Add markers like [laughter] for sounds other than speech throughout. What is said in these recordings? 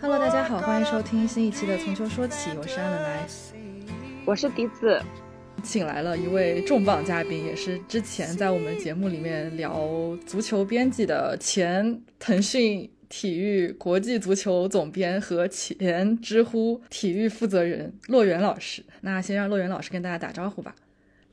Hello，大家好，欢迎收听新一期的《从球说起》，我是安能来，我是笛子，请来了一位重磅嘉宾，也是之前在我们节目里面聊足球编辑的前腾讯体育国际足球总编和前知乎体育负责人洛源老师。那先让洛源老师跟大家打招呼吧。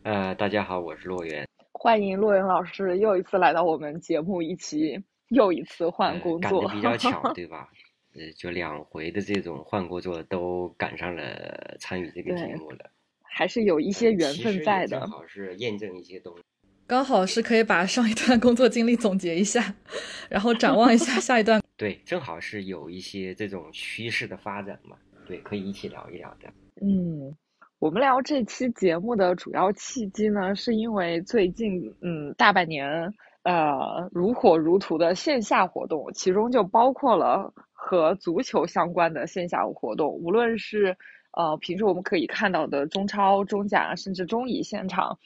呃，大家好，我是洛源，欢迎洛源老师又一次来到我们节目，一起又一次换工作，赶得比较巧，对吧？呃，就两回的这种换工作都赶上了参与这个节目了，还是有一些缘分在的。正好是验证一些东西，刚好是可以把上一段工作经历总结一下，[laughs] 然后展望一下下一段。对，正好是有一些这种趋势的发展嘛，对，可以一起聊一聊的。嗯，我们聊这期节目的主要契机呢，是因为最近嗯大半年呃如火如荼的线下活动，其中就包括了。和足球相关的线下活动，无论是呃平时我们可以看到的中超、中甲，甚至中乙现场，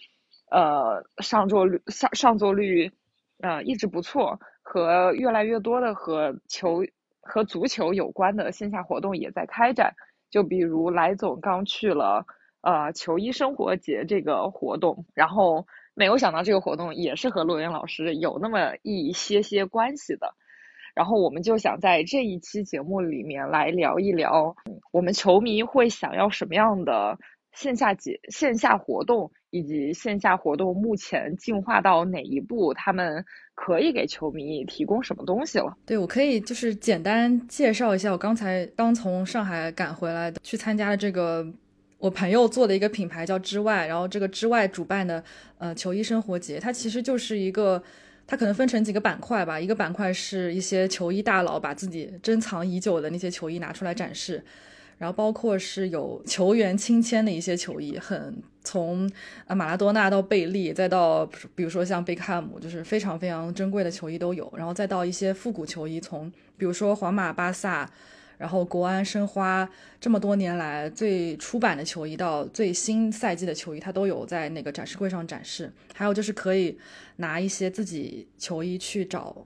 呃上座率上上座率呃一直不错，和越来越多的和球和足球有关的线下活动也在开展。就比如来总刚去了呃球衣生活节这个活动，然后没有想到这个活动也是和洛源老师有那么一些些关系的。然后我们就想在这一期节目里面来聊一聊，我们球迷会想要什么样的线下节、线下活动，以及线下活动目前进化到哪一步，他们可以给球迷提供什么东西了。对，我可以就是简单介绍一下，我刚才刚从上海赶回来的，去参加了这个我朋友做的一个品牌叫之外，然后这个之外主办的呃球衣生活节，它其实就是一个。它可能分成几个板块吧，一个板块是一些球衣大佬把自己珍藏已久的那些球衣拿出来展示，然后包括是有球员亲签的一些球衣，很从啊马拉多纳到贝利，再到比如说像贝克汉姆，就是非常非常珍贵的球衣都有，然后再到一些复古球衣，从比如说皇马、巴萨。然后国安申花这么多年来最出版的球衣到最新赛季的球衣，它都有在那个展示柜上展示。还有就是可以拿一些自己球衣去找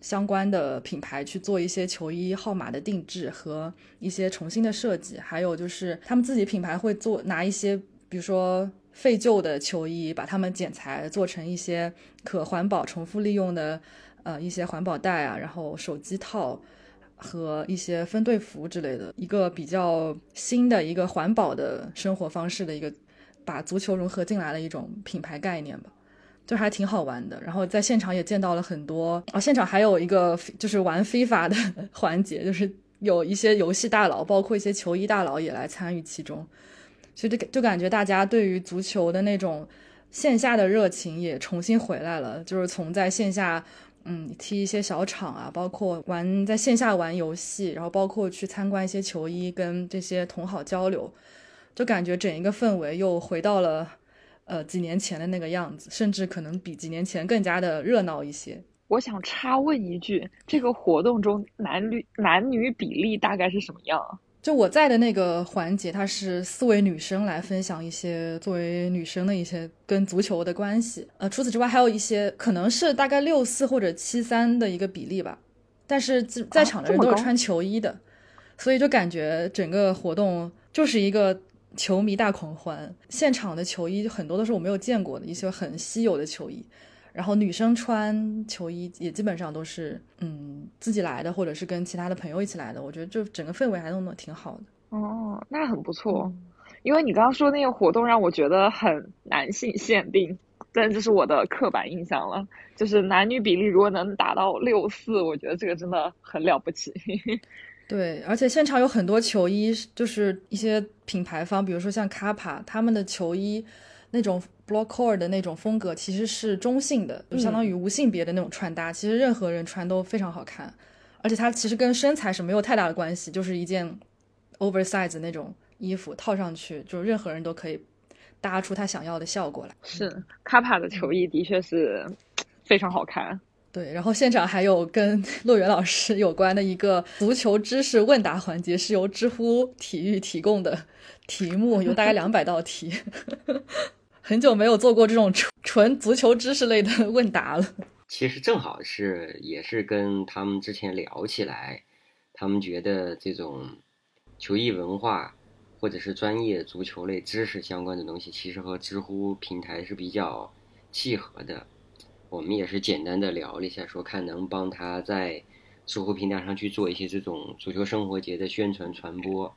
相关的品牌去做一些球衣号码的定制和一些重新的设计。还有就是他们自己品牌会做拿一些比如说废旧的球衣，把它们剪裁做成一些可环保、重复利用的呃一些环保袋啊，然后手机套。和一些分队服之类的，一个比较新的一个环保的生活方式的一个，把足球融合进来的一种品牌概念吧，就还挺好玩的。然后在现场也见到了很多啊，现场还有一个就是玩非法的环节，就是有一些游戏大佬，包括一些球衣大佬也来参与其中，所以就就感觉大家对于足球的那种线下的热情也重新回来了，就是从在线下。嗯，踢一些小场啊，包括玩在线下玩游戏，然后包括去参观一些球衣，跟这些同好交流，就感觉整一个氛围又回到了呃几年前的那个样子，甚至可能比几年前更加的热闹一些。我想插问一句，这个活动中男女男女比例大概是什么样？就我在的那个环节，它是四位女生来分享一些作为女生的一些跟足球的关系。呃，除此之外，还有一些可能是大概六四或者七三的一个比例吧。但是在场的人都是穿球衣的，所以就感觉整个活动就是一个球迷大狂欢。现场的球衣很多都是我没有见过的一些很稀有的球衣。然后女生穿球衣也基本上都是嗯自己来的，或者是跟其他的朋友一起来的。我觉得就整个氛围还弄得挺好的。哦，那很不错。因为你刚刚说那个活动让我觉得很男性限定，但这是我的刻板印象了。就是男女比例如果能达到六四，我觉得这个真的很了不起。[laughs] 对，而且现场有很多球衣，就是一些品牌方，比如说像卡帕他们的球衣。那种 blockcore 的那种风格其实是中性的，就相当于无性别的那种穿搭，其实任何人穿都非常好看，而且它其实跟身材是没有太大的关系，就是一件 oversize 那种衣服套上去，就任何人都可以搭出他想要的效果来。是卡帕的球衣的确是非常好看。对，然后现场还有跟 [laughs] 骆源老师有关的一个足球知识问答环节，是由知乎体育提供的题目，有大概两百道题。[laughs] 很久没有做过这种纯纯足球知识类的问答了。其实正好是也是跟他们之前聊起来，他们觉得这种球艺文化或者是专业足球类知识相关的东西，其实和知乎平台是比较契合的。我们也是简单的聊了一下，说看能帮他在知乎平台上去做一些这种足球生活节的宣传传播。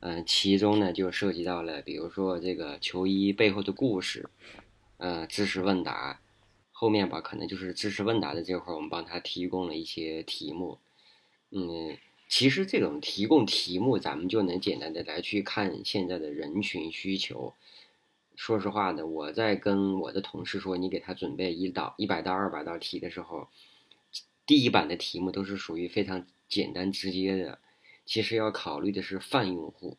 嗯，其中呢就涉及到了，比如说这个球衣背后的故事，呃，知识问答，后面吧可能就是知识问答的这块，我们帮他提供了一些题目。嗯，其实这种提供题目，咱们就能简单的来去看现在的人群需求。说实话的，我在跟我的同事说，你给他准备一道一百到二百道题的时候，第一版的题目都是属于非常简单直接的。其实要考虑的是泛用户，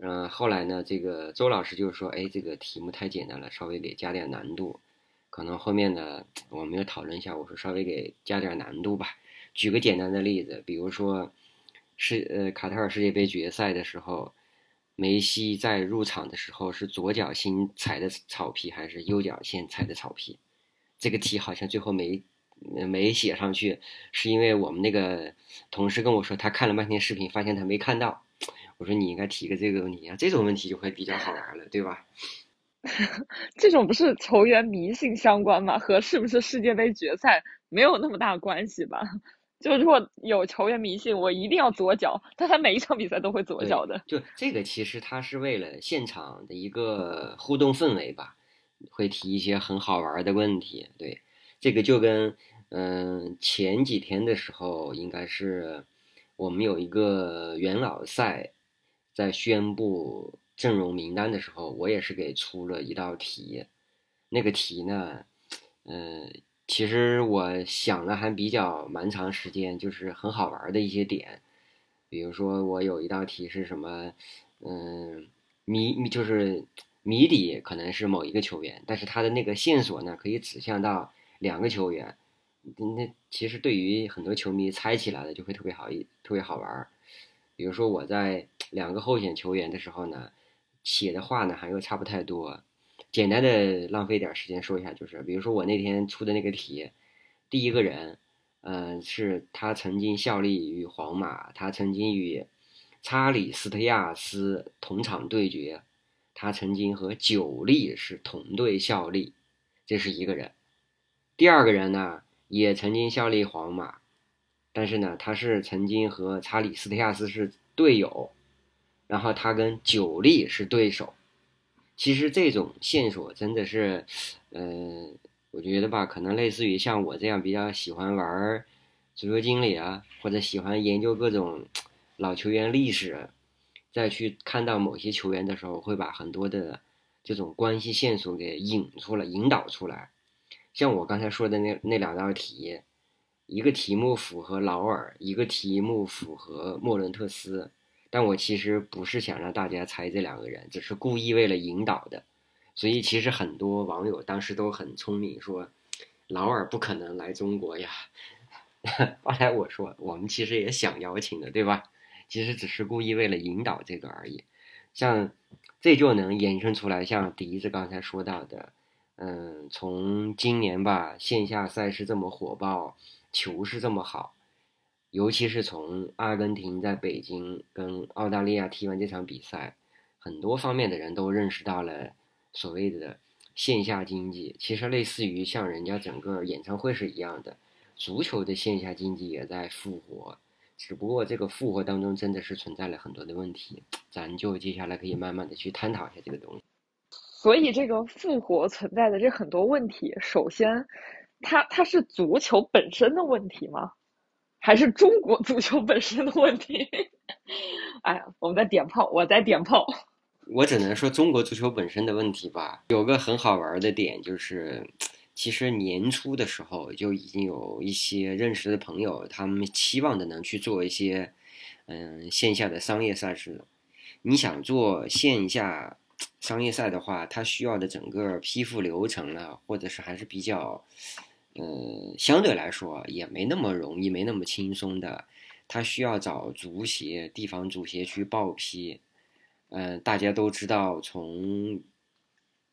嗯，后来呢，这个周老师就是说，哎，这个题目太简单了，稍微给加点难度。可能后面呢，我们要讨论一下，我说稍微给加点难度吧。举个简单的例子，比如说，世呃卡塔尔世界杯决赛的时候，梅西在入场的时候是左脚先踩的草皮还是右脚先踩的草皮？这个题好像最后没。没写上去，是因为我们那个同事跟我说，他看了半天视频，发现他没看到。我说你应该提个这个问题啊，这种问题就会比较好玩了，对吧？[laughs] 这种不是球员迷信相关吗？和是不是世界杯决赛没有那么大关系吧？就如果有球员迷信，我一定要左脚，但他每一场比赛都会左脚的。就 [laughs] 这个，其实他是为了现场的一个互动氛围吧，会提一些很好玩的问题。对，这个就跟。嗯，前几天的时候，应该是我们有一个元老赛，在宣布阵容名单的时候，我也是给出了一道题。那个题呢，嗯，其实我想了还比较蛮长时间，就是很好玩的一些点。比如说，我有一道题是什么？嗯，谜就是谜底可能是某一个球员，但是他的那个线索呢，可以指向到两个球员。那其实对于很多球迷猜起来的就会特别好一特别好玩，比如说我在两个候选球员的时候呢，写的话呢还又差不太多，简单的浪费点时间说一下，就是比如说我那天出的那个题，第一个人，嗯，是他曾经效力于皇马，他曾经与查理斯特亚斯同场对决，他曾经和久利是同队效力，这是一个人，第二个人呢？也曾经效力皇马，但是呢，他是曾经和查理斯特亚斯是队友，然后他跟久利是对手。其实这种线索真的是，嗯，我觉得吧，可能类似于像我这样比较喜欢玩足球经理啊，或者喜欢研究各种老球员历史，再去看到某些球员的时候，会把很多的这种关系线索给引出来、引导出来。像我刚才说的那那两道题，一个题目符合劳尔，一个题目符合莫伦特斯，但我其实不是想让大家猜这两个人，只是故意为了引导的。所以其实很多网友当时都很聪明，说劳尔不可能来中国呀。[laughs] 后来我说，我们其实也想邀请的，对吧？其实只是故意为了引导这个而已。像这就能延伸出来，像笛子刚才说到的。嗯，从今年吧，线下赛事这么火爆，球是这么好，尤其是从阿根廷在北京跟澳大利亚踢完这场比赛，很多方面的人都认识到了所谓的线下经济，其实类似于像人家整个演唱会是一样的，足球的线下经济也在复活，只不过这个复活当中真的是存在了很多的问题，咱就接下来可以慢慢的去探讨一下这个东西。所以，这个复活存在的这很多问题，首先，它它是足球本身的问题吗？还是中国足球本身的问题？哎呀，我们在点炮，我在点炮。我只能说中国足球本身的问题吧。有个很好玩的点就是，其实年初的时候就已经有一些认识的朋友，他们期望的能去做一些，嗯，线下的商业赛事。你想做线下？商业赛的话，它需要的整个批复流程呢，或者是还是比较，呃，相对来说也没那么容易，没那么轻松的。他需要找足协、地方足协去报批。嗯，大家都知道，从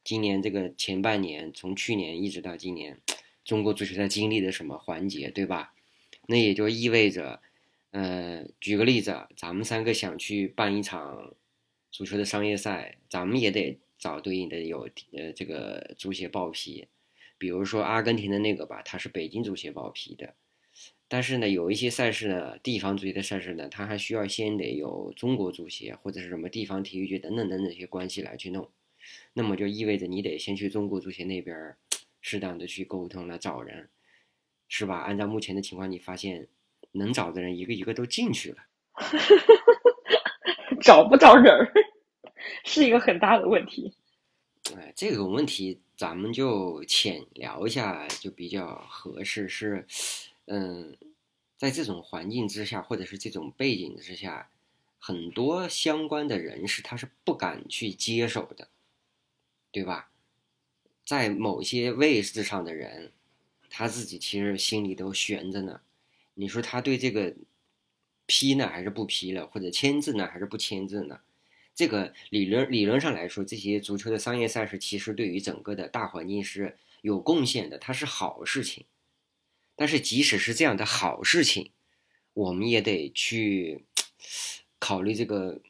今年这个前半年，从去年一直到今年，中国足球在经历的什么环节，对吧？那也就意味着，呃，举个例子，咱们三个想去办一场足球的商业赛，咱们也得找对应的有呃这个足协报批。比如说阿根廷的那个吧，它是北京足协报批的。但是呢，有一些赛事呢，地方足协的赛事呢，它还需要先得有中国足协或者是什么地方体育局等等等等一些关系来去弄。那么就意味着你得先去中国足协那边适当的去沟通来找人，是吧？按照目前的情况，你发现。能找的人一个一个都进去了，[laughs] 找不着人儿是一个很大的问题。哎，这个问题咱们就浅聊一下就比较合适。是，嗯，在这种环境之下，或者是这种背景之下，很多相关的人士他是不敢去接手的，对吧？在某些位置上的人，他自己其实心里都悬着呢。你说他对这个批呢，还是不批了，或者签字呢，还是不签字呢？这个理论理论上来说，这些足球的商业赛事其实对于整个的大环境是有贡献的，它是好事情。但是即使是这样的好事情，我们也得去考虑这个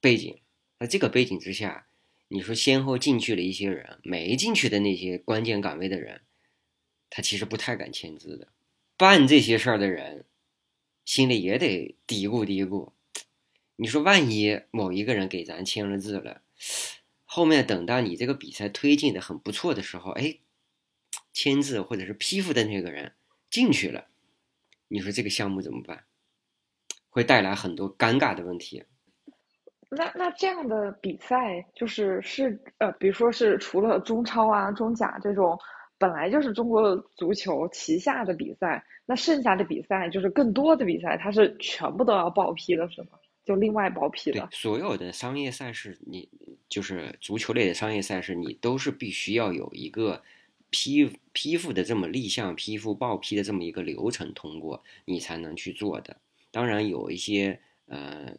背景。在这个背景之下，你说先后进去了一些人，没进去的那些关键岗位的人，他其实不太敢签字的。办这些事儿的人，心里也得嘀咕嘀咕。你说，万一某一个人给咱签了字了，后面等到你这个比赛推进的很不错的时候，哎，签字或者是批复的那个人进去了，你说这个项目怎么办？会带来很多尴尬的问题。那那这样的比赛，就是是呃，比如说是除了中超啊、中甲这种。本来就是中国足球旗下的比赛，那剩下的比赛就是更多的比赛，它是全部都要报批的，是吗？就另外包批了。所有的商业赛事，你就是足球类的商业赛事，你都是必须要有一个批批复的这么立项批复报批的这么一个流程通过，你才能去做的。当然有一些呃，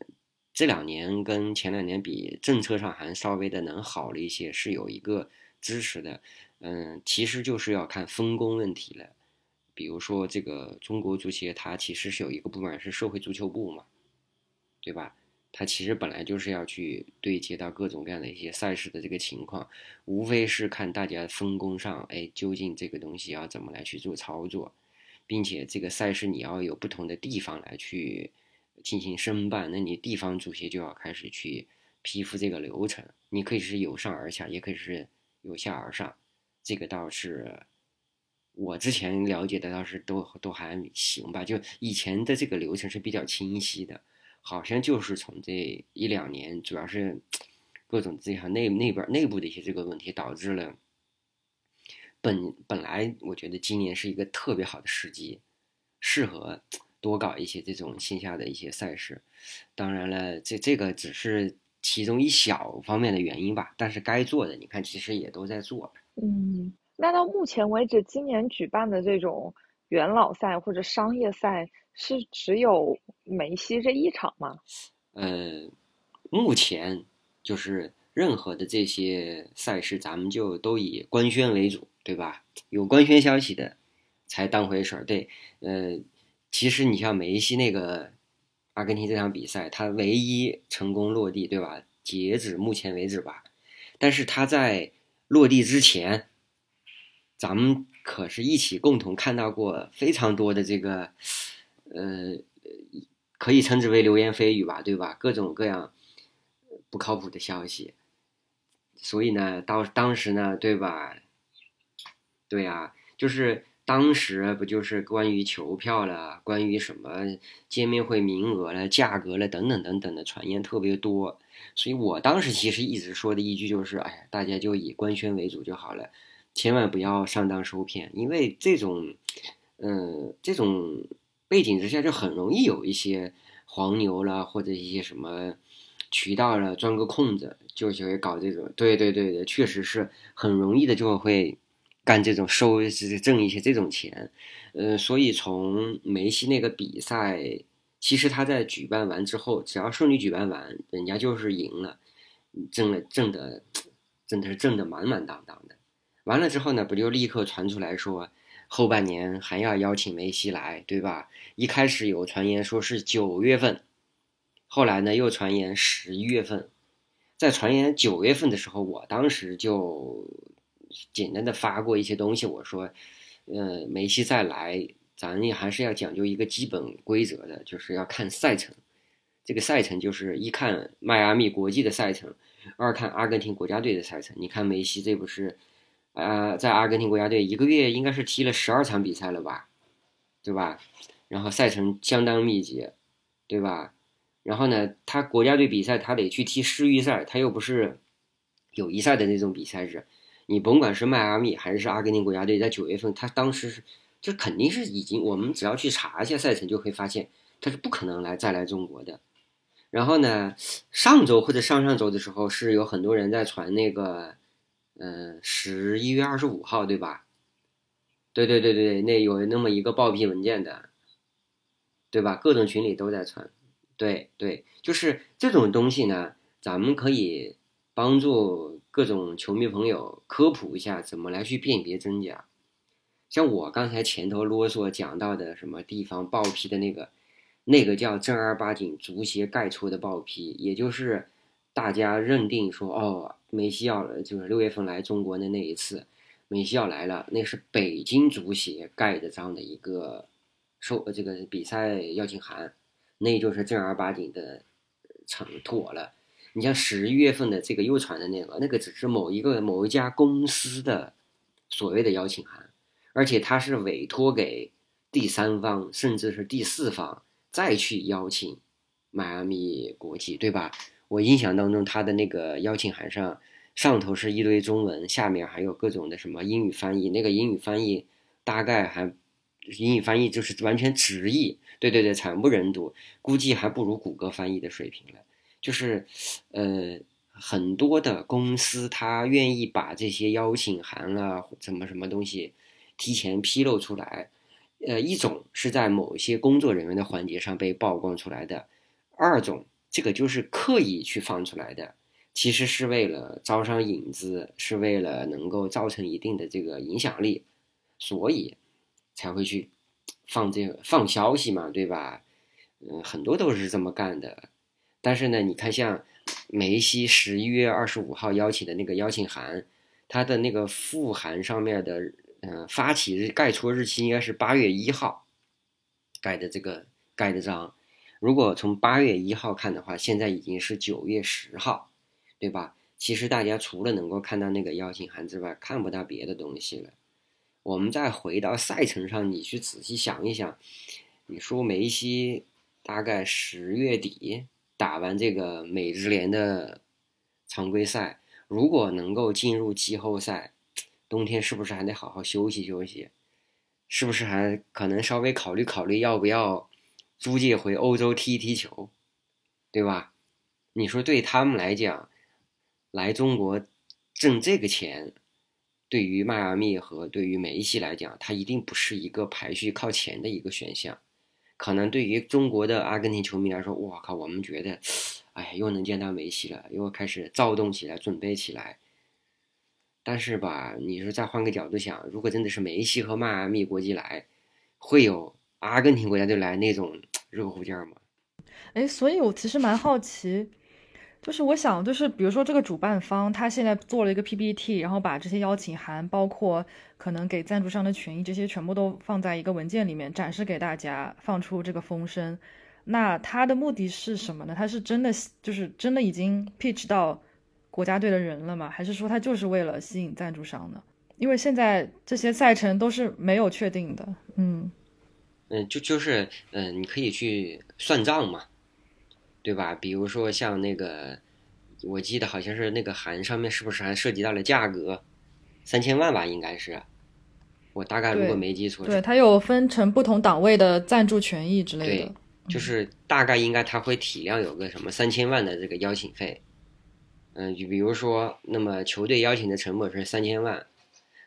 这两年跟前两年比，政策上还稍微的能好了一些，是有一个支持的。嗯，其实就是要看分工问题了。比如说，这个中国足协它其实是有一个部门是社会足球部嘛，对吧？它其实本来就是要去对接到各种各样的一些赛事的这个情况，无非是看大家分工上，哎，究竟这个东西要怎么来去做操作，并且这个赛事你要有不同的地方来去进行申办，那你地方足协就要开始去批复这个流程。你可以是由上而下，也可以是由下而上。这个倒是，我之前了解的倒是都都还行吧。就以前的这个流程是比较清晰的，好像就是从这一两年，主要是各种这样内内边内部的一些这个问题，导致了本本来我觉得今年是一个特别好的时机，适合多搞一些这种线下的一些赛事。当然了，这这个只是其中一小方面的原因吧。但是该做的，你看其实也都在做。嗯，那到目前为止，今年举办的这种元老赛或者商业赛是只有梅西这一场吗？呃，目前就是任何的这些赛事，咱们就都以官宣为主，对吧？有官宣消息的才当回事儿。对，呃，其实你像梅西那个阿根廷这场比赛，他唯一成功落地，对吧？截止目前为止吧，但是他在。落地之前，咱们可是一起共同看到过非常多的这个，呃，可以称之为流言蜚语吧，对吧？各种各样不靠谱的消息。所以呢，到当时呢，对吧？对呀，就是当时不就是关于球票了，关于什么见面会名额了、价格了等等等等的传言特别多。所以我当时其实一直说的一句就是，哎呀，大家就以官宣为主就好了，千万不要上当受骗，因为这种，嗯，这种背景之下就很容易有一些黄牛了或者一些什么渠道了钻个空子，就就会搞这种，对对对对，确实是很容易的就会干这种收挣一些这种钱，呃，所以从梅西那个比赛。其实他在举办完之后，只要顺利举办完，人家就是赢了，挣了挣的，真的是挣的满满当当的。完了之后呢，不就立刻传出来说，后半年还要邀请梅西来，对吧？一开始有传言说是九月份，后来呢又传言十一月份。在传言九月份的时候，我当时就简单的发过一些东西，我说，呃，梅西再来，咱也还是要讲究一个基本规则的，就是要看赛程。这个赛程就是一看迈阿密国际的赛程，二看阿根廷国家队的赛程。你看梅西这不是，呃，在阿根廷国家队一个月应该是踢了十二场比赛了吧，对吧？然后赛程相当密集，对吧？然后呢，他国家队比赛他得去踢世预赛，他又不是友谊赛的那种比赛日。你甭管是迈阿密还是阿根廷国家队，在九月份他当时是就肯定是已经，我们只要去查一下赛程，就会发现他是不可能来再来中国的。然后呢，上周或者上上周的时候，是有很多人在传那个，嗯，十一月二十五号，对吧？对对对对，那有那么一个报批文件的，对吧？各种群里都在传，对对，就是这种东西呢，咱们可以帮助各种球迷朋友科普一下，怎么来去辨别真假。像我刚才前头啰嗦讲到的，什么地方报批的那个。那个叫正儿八经足协盖出的报批，也就是大家认定说，哦，梅西要就是六月份来中国的那一次，梅西要来了，那是北京足协盖的章的一个收这个比赛邀请函，那就是正儿八经的成妥了。你像十一月份的这个又传的那个，那个只是某一个某一家公司的所谓的邀请函，而且他是委托给第三方，甚至是第四方。再去邀请迈阿密国际，对吧？我印象当中，他的那个邀请函上，上头是一堆中文，下面还有各种的什么英语翻译。那个英语翻译大概还英语翻译就是完全直译，对对对，惨不忍睹，估计还不如谷歌翻译的水平了。就是，呃，很多的公司他愿意把这些邀请函啊，什么什么东西提前披露出来。呃，一种是在某些工作人员的环节上被曝光出来的，二种这个就是刻意去放出来的，其实是为了招商引资，是为了能够造成一定的这个影响力，所以才会去放这个放消息嘛，对吧？嗯，很多都是这么干的。但是呢，你看像梅西十一月二十五号邀请的那个邀请函，他的那个复函上面的。嗯，发起日盖出日期应该是八月一号盖的这个盖的章。如果从八月一号看的话，现在已经是九月十号，对吧？其实大家除了能够看到那个邀请函之外，看不到别的东西了。我们再回到赛程上，你去仔细想一想，你说梅西大概十月底打完这个美职联的常规赛，如果能够进入季后赛。冬天是不是还得好好休息休息？是不是还可能稍微考虑考虑要不要租借回欧洲踢一踢球，对吧？你说对他们来讲，来中国挣这个钱，对于迈阿密和对于梅西来讲，他一定不是一个排序靠前的一个选项。可能对于中国的阿根廷球迷来说，我靠，我们觉得，哎，又能见到梅西了，又开始躁动起来，准备起来。但是吧，你说再换个角度想，如果真的是梅西和迈阿密国际来，会有阿根廷国家队来那种 [tsk] 热乎劲儿吗？哎，所以我其实蛮好奇，就是我想，就是比如说这个主办方他现在做了一个 PPT，然后把这些邀请函，包括可能给赞助商的权益这些全部都放在一个文件里面展示给大家，放出这个风声。那他的目的是什么呢？他是真的就是真的已经 pitch 到。国家队的人了吗？还是说他就是为了吸引赞助商呢？因为现在这些赛程都是没有确定的。嗯嗯，就就是嗯，你可以去算账嘛，对吧？比如说像那个，我记得好像是那个函上面是不是还涉及到了价格？三千万吧，应该是。我大概如果没记错，对，它有分成不同档位的赞助权益之类的。对就是大概应该它会体量有个什么三千万的这个邀请费。嗯，就比如说，那么球队邀请的成本是三千万，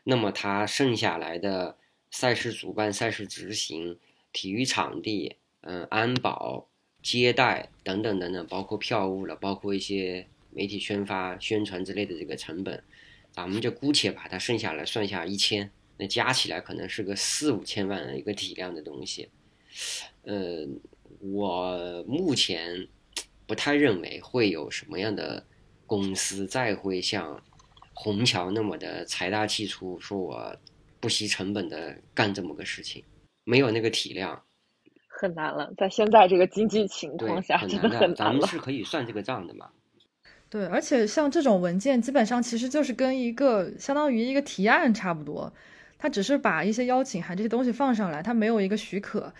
那么它剩下来的赛事主办、赛事执行、体育场地、嗯，安保、接待等等等等，包括票务了，包括一些媒体宣发、宣传之类的这个成本，咱们就姑且把它剩下来算下一千，那加起来可能是个四五千万的一个体量的东西。呃，我目前不太认为会有什么样的公司再会像虹桥那么的财大气粗，说我不惜成本的干这么个事情，没有那个体量。很难了，在现在这个经济情，况下，真的。很难了。咱们是可以算这个账的嘛？对，而且像这种文件，基本上其实就是跟一个相当于一个提案差不多，他只是把一些邀请函这些东西放上来，他没有一个许可。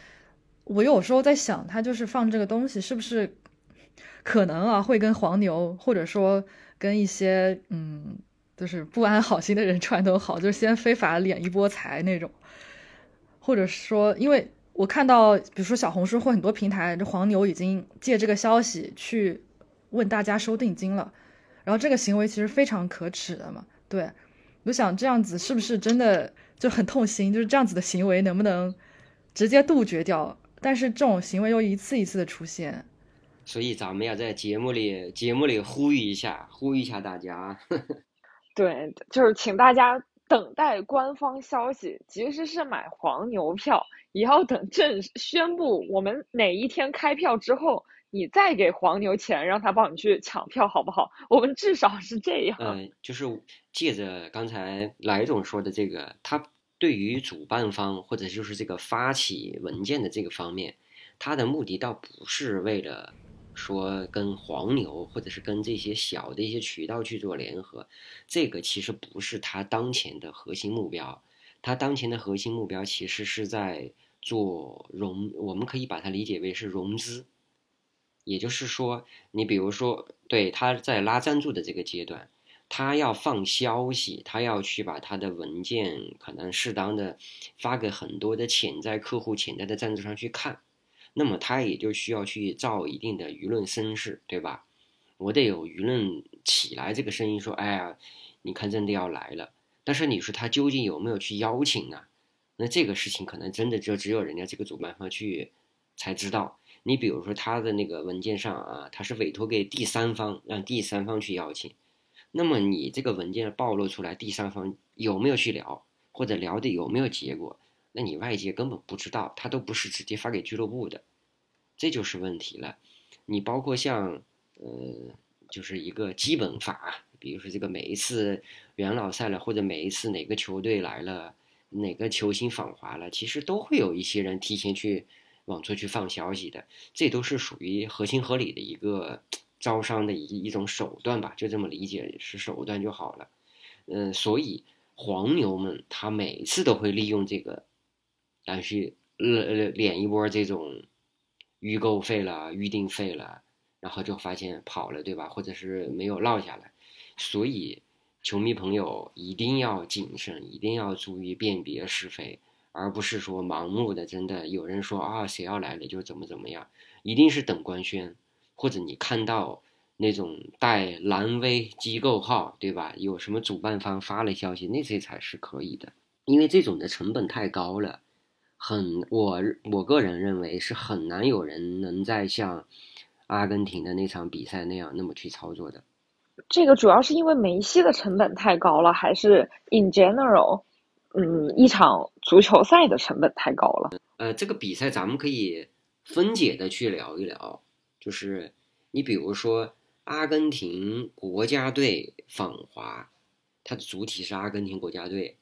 我有时候在想，他就是放这个东西，是不是可能啊会跟黄牛，或者说跟一些嗯，就是不安好心的人 [laughs] 串通好，就是先非法敛一波财那种，或者说，因为我看到，比如说小红书或很多平台，这黄牛已经借这个消息去问大家收定金了，然后这个行为其实非常可耻的嘛。对，我想这样子是不是真的就很痛心？就是这样子的行为能不能直接杜绝掉？但是这种行为又一次一次的出现，所以咱们要在节目里节目里呼吁一下，呼吁一下大家。[laughs] 对，就是请大家等待官方消息，即使是买黄牛票，也要等正式宣布我们哪一天开票之后，你再给黄牛钱，让他帮你去抢票，好不好？我们至少是这样。呃，就是借着刚才来总说的这个，他对于主办方或者就是这个发起文件的这个方面，他的目的倒不是为了说跟黄牛或者是跟这些小的一些渠道去做联合，这个其实不是他当前的核心目标。他当前的核心目标其实是在做融，我们可以把它理解为是融资。也就是说，你比如说，对他在拉赞助的这个阶段，他要放消息，他要去把他的文件可能适当的发给很多的潜在客户、潜在的赞助商去看，那么他也就需要去造一定的舆论声势，对吧？我得有舆论起来这个声音说，哎呀，你看真的要来了。但是你说他究竟有没有去邀请呢？那这个事情可能真的就只有人家这个主办方去才知道。你比如说他的那个文件上啊，他是委托给第三方，让第三方去邀请。那么你这个文件暴露出来，第三方有没有去聊，或者聊的有没有结果？那你外界根本不知道，他都不是直接发给俱乐部的，这就是问题了。你包括像呃，就是一个基本法，比如说这个每一次元老赛了，或者每一次哪个球队来了，哪个球星访华了，其实都会有一些人提前去。往出去放消息的，这都是属于合情合理的一个招商的一一种手段吧，就这么理解是手段就好了。嗯，所以黄牛们他每次都会利用这个，来去呃呃敛一波这种预购费了、预定费了，然后就发现跑了，对吧？或者是没有落下来。所以球迷朋友一定要谨慎，一定要注意辨别是非。而不是说盲目的，真的有人说啊，谁要来了就怎么怎么样，一定是等官宣，或者你看到那种带蓝 V 机构号，对吧？有什么主办方发了消息，那些才是可以的，因为这种的成本太高了，很我我个人认为是很难有人能再像阿根廷的那场比赛那样那么去操作的。这个主要是因为梅西的成本太高了，还是 in general？嗯，一场足球赛的成本太高了。呃，这个比赛咱们可以分解的去聊一聊，就是你比如说阿根廷国家队访华，它的主体是阿根廷国家队，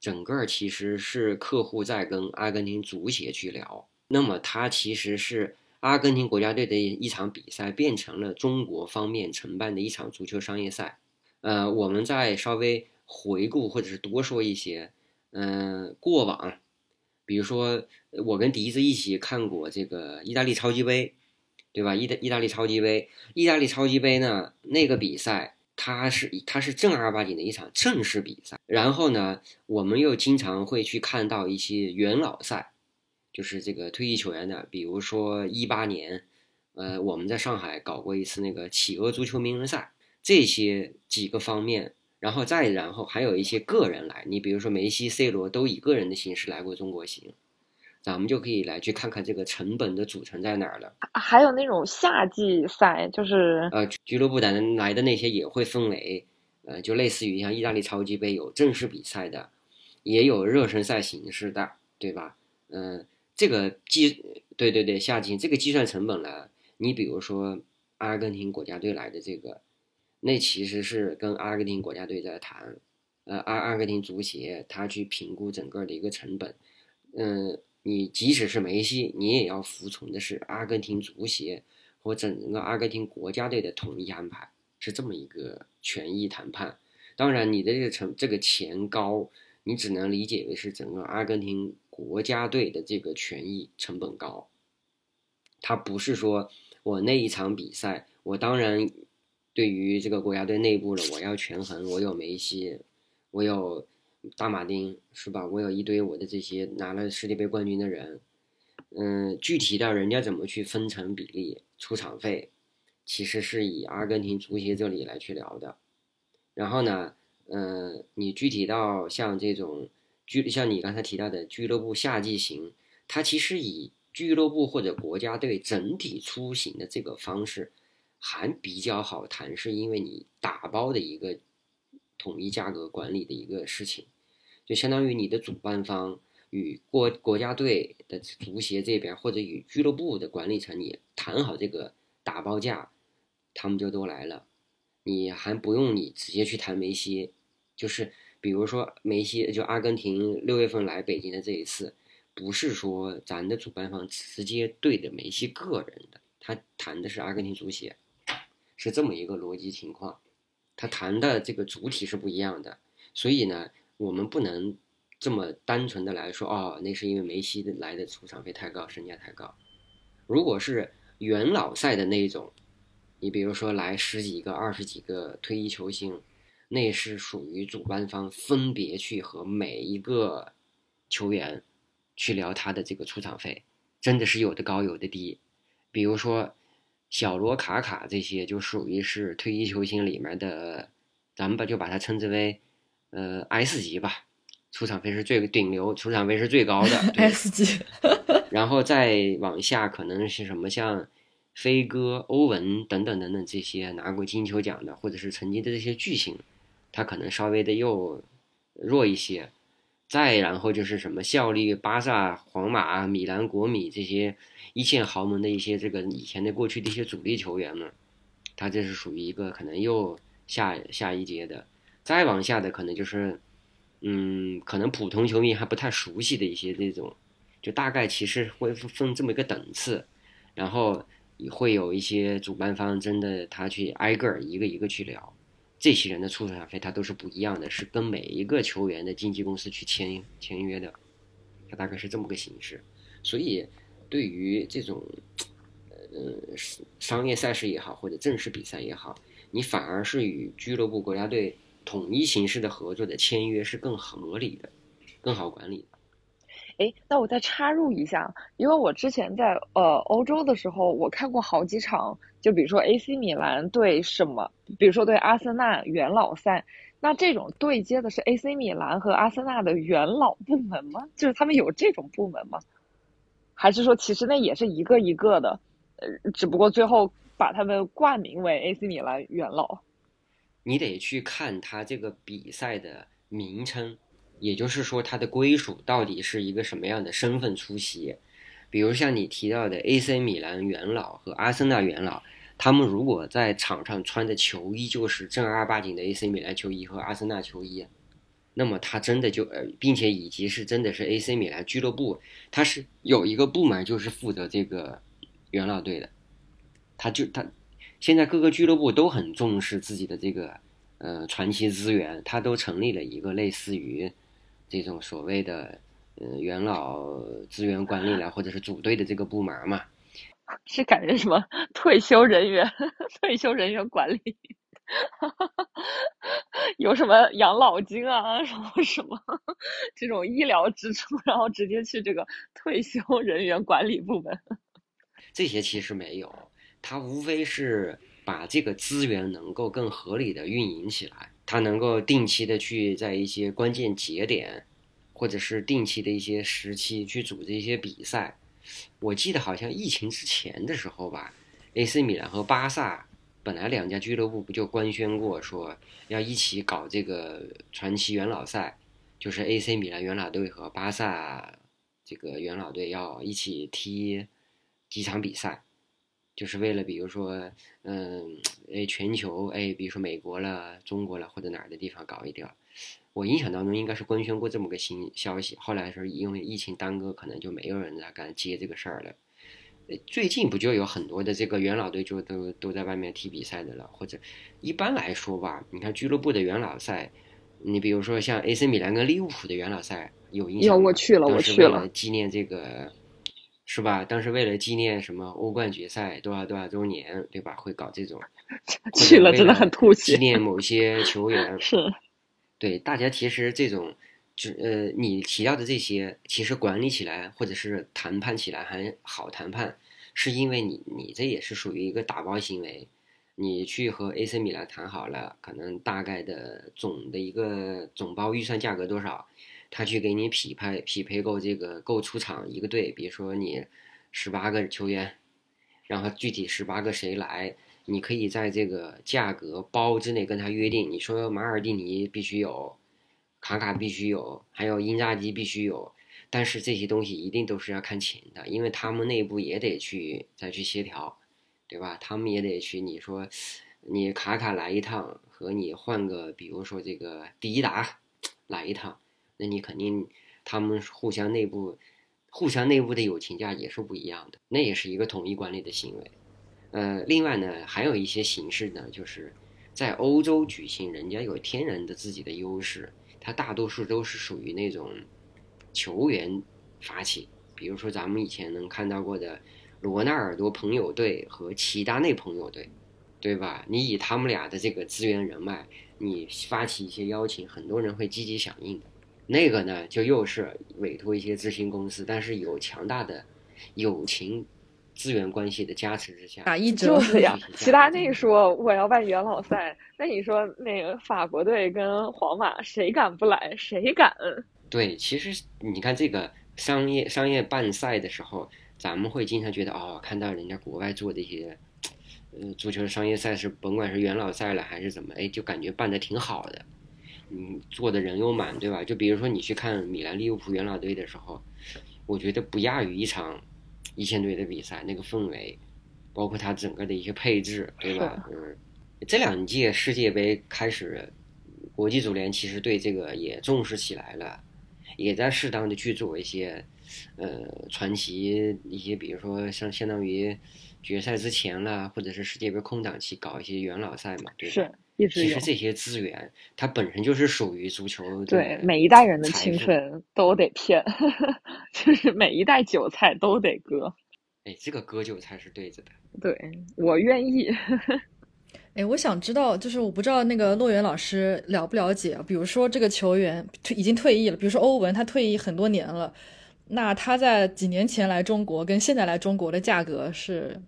整个其实是客户在跟阿根廷足协去聊，那么它其实是阿根廷国家队的一场比赛变成了中国方面承办的一场足球商业赛。呃，我们再稍微回顾或者是多说一些。嗯，过往，比如说我跟笛子一起看过这个意大利超级杯，对吧？意大意大利超级杯，意大利超级杯呢，那个比赛它是它是正儿八经的一场正式比赛。然后呢，我们又经常会去看到一些元老赛，就是这个退役球员的，比如说一八年，呃，我们在上海搞过一次那个企鹅足球名人赛，这些几个方面。然后再然后还有一些个人来，你比如说梅西、C 罗都以个人的形式来过中国行，咱们就可以来去看看这个成本的组成在哪儿了。还有那种夏季赛，就是呃俱乐部的人来的那些也会分为，呃就类似于像意大利超级杯有正式比赛的，也有热身赛形式的，对吧？嗯，这个计，对对对，夏季这个计算成本呢，你比如说阿根廷国家队来的这个，那其实是跟阿根廷国家队在谈，呃，阿阿根廷足协他去评估整个的一个成本，嗯，你即使是梅西，你也要服从的是阿根廷足协或整个阿根廷国家队的统一安排，是这么一个权益谈判。当然，你的这个成这个钱高，你只能理解为是整个阿根廷国家队的这个权益成本高。他不是说我那一场比赛，我当然对于这个国家队内部的我要权衡，我有梅西，我有大马丁，是吧？我有一堆我的这些拿了世界杯冠军的人，嗯，具体到人家怎么去分成比例出场费，其实是以阿根廷足协这里来去聊的。然后呢，嗯，你具体到像这种俱，像你刚才提到的俱乐部夏季行，它其实以俱乐部或者国家队整体出行的这个方式还比较好谈，是因为你打包的一个统一价格管理的一个事情，就相当于你的主办方与国国家队的足协这边或者与俱乐部的管理层你谈好这个打包价，他们就都来了。你还不用你直接去谈梅西，就是比如说梅西，就阿根廷六月份来北京的这一次，不是说咱的主办方直接对着梅西个人的，他谈的是阿根廷足协，是这么一个逻辑情况，他谈的这个主体是不一样的，所以呢，我们不能这么单纯的来说，哦，那是因为梅西的来的出场费太高，身价太高，如果是元老赛的那种。你比如说来十几个、二十几个退役球星，那是属于主办方分别去和每一个球员去聊他的这个出场费，真的是有的高有的低。比如说小罗、卡卡这些，就属于是退役球星里面的，咱们把就把它称之为呃 S 级吧，出场费是最顶流，出场费是最高的 S 级。[laughs] 然后再往下可能是什么像。飞哥、欧文等等等等这些拿过金球奖的，或者是曾经的这些巨星，他可能稍微的又弱一些。再然后就是什么效力巴萨、皇马、米兰、国米这些一线豪门的一些这个以前的过去的一些主力球员们，他这是属于一个可能又下下一阶的。再往下的可能就是，嗯，可能普通球迷还不太熟悉的一些这种，就大概其实会分这么一个等次，然后。会有一些主办方真的他去挨个一个一个去聊，这些人的出场费他都是不一样的，是跟每一个球员的经纪公司去签签约的，他大概是这么个形式。所以对于这种呃商业赛事也好，或者正式比赛也好，你反而是与俱乐部、国家队统一形式的合作的签约是更合理的，更好管理。哎，那我再插入一下，因为我之前在呃欧洲的时候，我看过好几场，就比如说 AC 米兰对什么，比如说对阿森纳元老赛，那这种对接的是 AC 米兰和阿森纳的元老部门吗？就是他们有这种部门吗？还是说其实那也是一个一个的，呃，只不过最后把他们冠名为 AC 米兰元老？你得去看他这个比赛的名称。也就是说，他的归属到底是一个什么样的身份出席？比如像你提到的 AC 米兰元老和阿森纳元老，他们如果在场上穿的球衣就是正儿八经的 AC 米兰球衣和阿森纳球衣，那么他真的就呃，并且以及是真的是 AC 米兰俱乐部，他是有一个部门就是负责这个元老队的，他就他现在各个俱乐部都很重视自己的这个呃传奇资源，他都成立了一个类似于。这种所谓的呃元老资源管理了，或者是组队的这个部门嘛，[laughs] 是感觉什么退休人员 [laughs] 退休人员管理，[laughs] 有什么养老金啊，什么什么这种医疗支出，然后直接去这个退休人员管理部门。这些其实没有，它无非是把这个资源能够更合理的运营起来。他能够定期的去在一些关键节点，或者是定期的一些时期去组织一些比赛。我记得好像疫情之前的时候吧，AC 米兰和巴萨本来两家俱乐部不就官宣过说要一起搞这个传奇元老赛，就是 AC 米兰元老队和巴萨这个元老队要一起踢几场比赛，就是为了比如说，嗯，哎，全球，哎，比如说美国了、中国了或者哪儿的地方搞一点。我印象当中应该是官宣过这么个新消息，后来是因为疫情耽搁，可能就没有人再敢接这个事儿了。最近不就有很多的这个元老队就都都在外面踢比赛的了，或者一般来说吧，你看俱乐部的元老赛，你比如说像 AC 米兰跟利物浦的元老赛有印象有我去了，我去了，纪念这个是吧？当时为了纪念什么欧冠决赛多少多少周年，对吧？会搞这种 [laughs] 去了真的很吐血，纪念某些球员 [laughs] 是。对大家，其实这种，就呃，你提到的这些，其实管理起来或者是谈判起来还好谈判，是因为你你这也是属于一个打包行为，你去和 AC 米兰谈好了，可能大概的总的一个总包预算价格多少，他去给你匹配匹配够这个够出场一个队，比如说你十八个球员，然后具体十八个谁来。你可以在这个价格包之内跟他约定，你说马尔蒂尼必须有，卡卡必须有，还有因扎吉必须有，但是这些东西一定都是要看钱的，因为他们内部也得去再去协调，对吧？他们也得去，你说你卡卡来一趟和你换个，比如说这个迪达来一趟，那你肯定他们互相内部互相内部的友情价也是不一样的，那也是一个统一管理的行为。呃，另外呢，还有一些形式呢，就是在欧洲举行，人家有天然的自己的优势，它大多数都是属于那种球员发起，比如说咱们以前能看到过的罗纳尔多朋友队和齐达内朋友队，对吧？你以他们俩的这个资源人脉，你发起一些邀请，很多人会积极响应的。那个呢，就又是委托一些咨询公司，但是有强大的友情。资源关系的加持之下，打一折就是呀。齐达内说我要办元老赛，那你说那个法国队跟皇马谁敢不来？谁敢？对，其实你看这个商业商业办赛的时候，咱们会经常觉得哦，看到人家国外做这些，呃，足球商业赛事，甭管是元老赛了还是怎么，哎，就感觉办的挺好的，嗯，做的人又满，对吧？就比如说你去看米兰利物浦元老队的时候，我觉得不亚于一场。一线队的比赛那个氛围，包括它整个的一些配置，对吧？嗯，这两届世界杯开始，国际足联其实对这个也重视起来了，也在适当的去做一些，呃，传奇一些，比如说像相当于决赛之前啦，或者是世界杯空档期搞一些元老赛嘛，对吧？是。其实这些资源，它本身就是属于足球。对，每一代人的青春都得骗，[laughs] 就是每一代韭菜都得割。哎，这个割韭菜是对着的。对，我愿意。[laughs] 哎，我想知道，就是我不知道那个洛源老师了不了解，比如说这个球员退已经退役了，比如说欧文，他退役很多年了，那他在几年前来中国跟现在来中国的价格是？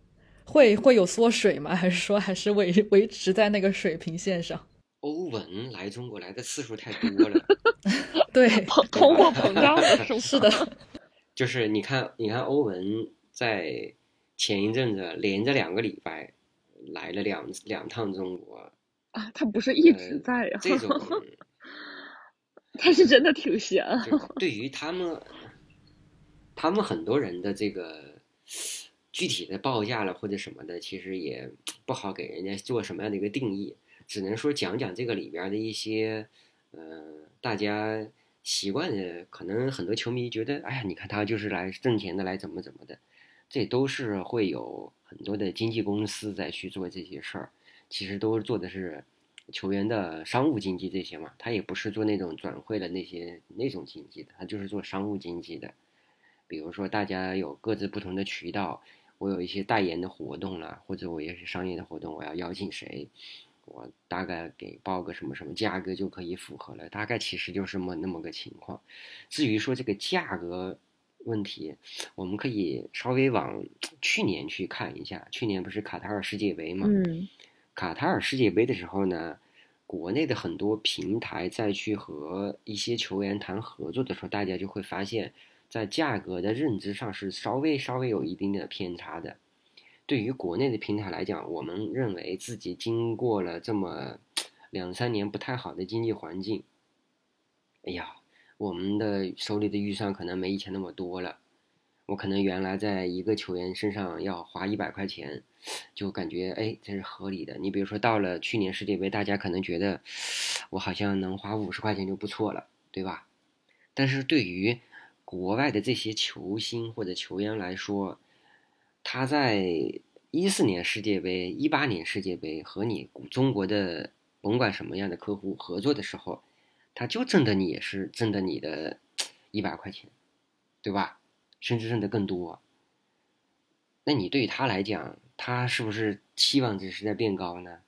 会会有缩水吗？[laughs] 还是说还是维维持在那个水平线上？欧文来中国来的次数太多了，[laughs] 对，通货膨胀是是的，[laughs] 就是你看，你看欧文在前一阵子连着两个礼拜来了两两趟中国啊，他不是一直在呀？这种他是真的挺闲。对于他们，他们很多人的这个。具体的报价了或者什么的，其实也 [tsk] 不好给人家做什么样的一个定义，只能说讲讲这个里边的一些，呃，大家习惯的，可能很多球迷觉得，哎呀，你看他就是来挣钱的，来怎么怎么的，这都是会有很多的经纪公司在去做这些事儿，其实都做的是球员的商务经济这些嘛，他也不是做那种转会的那些那种经济的，他就是做商务经济的，比如说大家有各自不同的渠道。我有一些代言的活动了，或者我也是商业的活动，我要邀请谁，我大概给报个什么什么价格就可以符合了，大概其实就是么那么个情况。至于说这个价格问题，我们可以稍微往去年去看一下，去年不是卡塔尔世界杯嘛？嗯，卡塔尔世界杯的时候呢，国内的很多平台再去和一些球员谈合作的时候，大家就会发现。在价格的认知上是稍微稍微有一定的偏差的。对于国内的平台来讲，我们认为自己经过了这么两三年不太好的经济环境，哎呀，我们的手里的预算可能没以前那么多了。我可能原来在一个球员身上要花一百块钱，就感觉哎这是合理的。你比如说到了去年世界杯，大家可能觉得我好像能花五十块钱就不错了，对吧？但是对于国外的这些球星或者球员来说，他在一四年世界杯、一八年世界杯和你中国的甭管什么样的客户合作的时候，他就挣的你也是挣的你的一百块钱，对吧？甚至挣的更多。那你对于他来讲，他是不是期望值是在变高呢？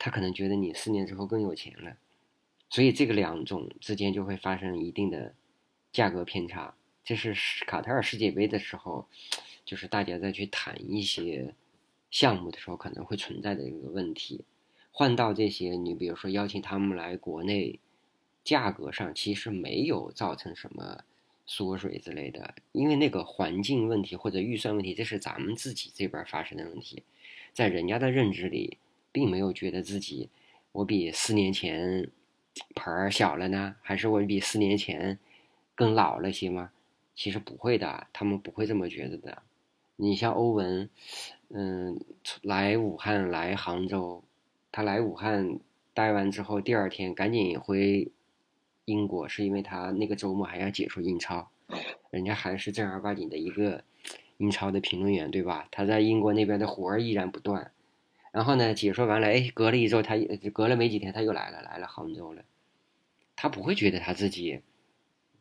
他可能觉得你四年之后更有钱了，所以这个两种之间就会发生一定的。价格偏差，这是卡塔尔世界杯的时候，就是大家再去谈一些项目的时候可能会存在的一个问题。换到这些，你比如说邀请他们来国内，价格上其实没有造成什么缩水之类的，因为那个环境问题或者预算问题，这是咱们自己这边发生的问题，在人家的认知里，并没有觉得自己我比四年前盆儿小了呢，还是我比四年前。更老了些吗？其实不会的，他们不会这么觉得的。你像欧文，嗯，来武汉来杭州，他来武汉待完之后，第二天赶紧回英国，是因为他那个周末还要解说英超，人家还是正儿八经的一个英超的评论员，对吧？他在英国那边的活儿依然不断。然后呢，解说完了，哎，隔了一周，他隔了没几天他又来了，来了杭州了。他不会觉得他自己。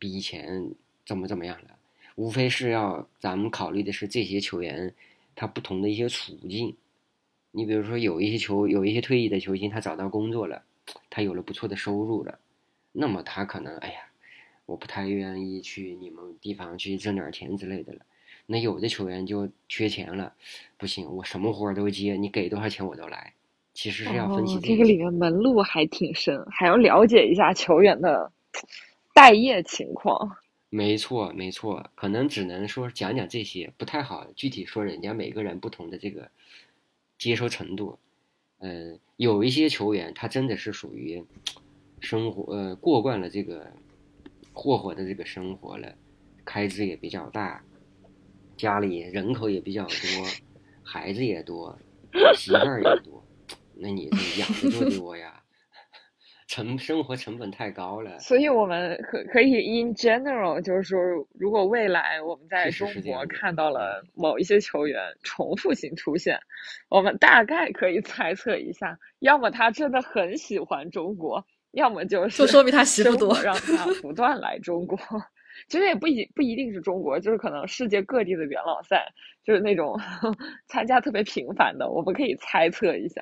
比以前怎么怎么样了？无非是要咱们考虑的是这些球员他不同的一些处境。你比如说，有一些球，有一些退役的球星，他找到工作了，他有了不错的收入了，那么他可能，哎呀，我不太愿意去你们地方去挣点钱之类的了。那有的球员就缺钱了，不行，我什么活都接，你给多少钱我都来。其实是要分析这个里面门路还挺深，还要了解一下球员的。待业情况，没错没错，可能只能说讲讲这些，不太好具体说人家每个人不同的这个接受程度。嗯，有一些球员他真的是属于生活呃过惯了这个霍霍的这个生活了，开支也比较大，家里人口也比较多，孩子也多，媳妇儿也多，那你这养的就多呀。成生活成本太高了，所以我们可可以 in general，就是说，如果未来我们在中国看到了某一些球员重复性出现，我们大概可以猜测一下，要么他真的很喜欢中国，要么就是就说明他媳妇多，让他不断来中国。[laughs] 其实也不一不一定是中国，就是可能世界各地的元老赛，就是那种 [laughs] 参加特别频繁的，我们可以猜测一下。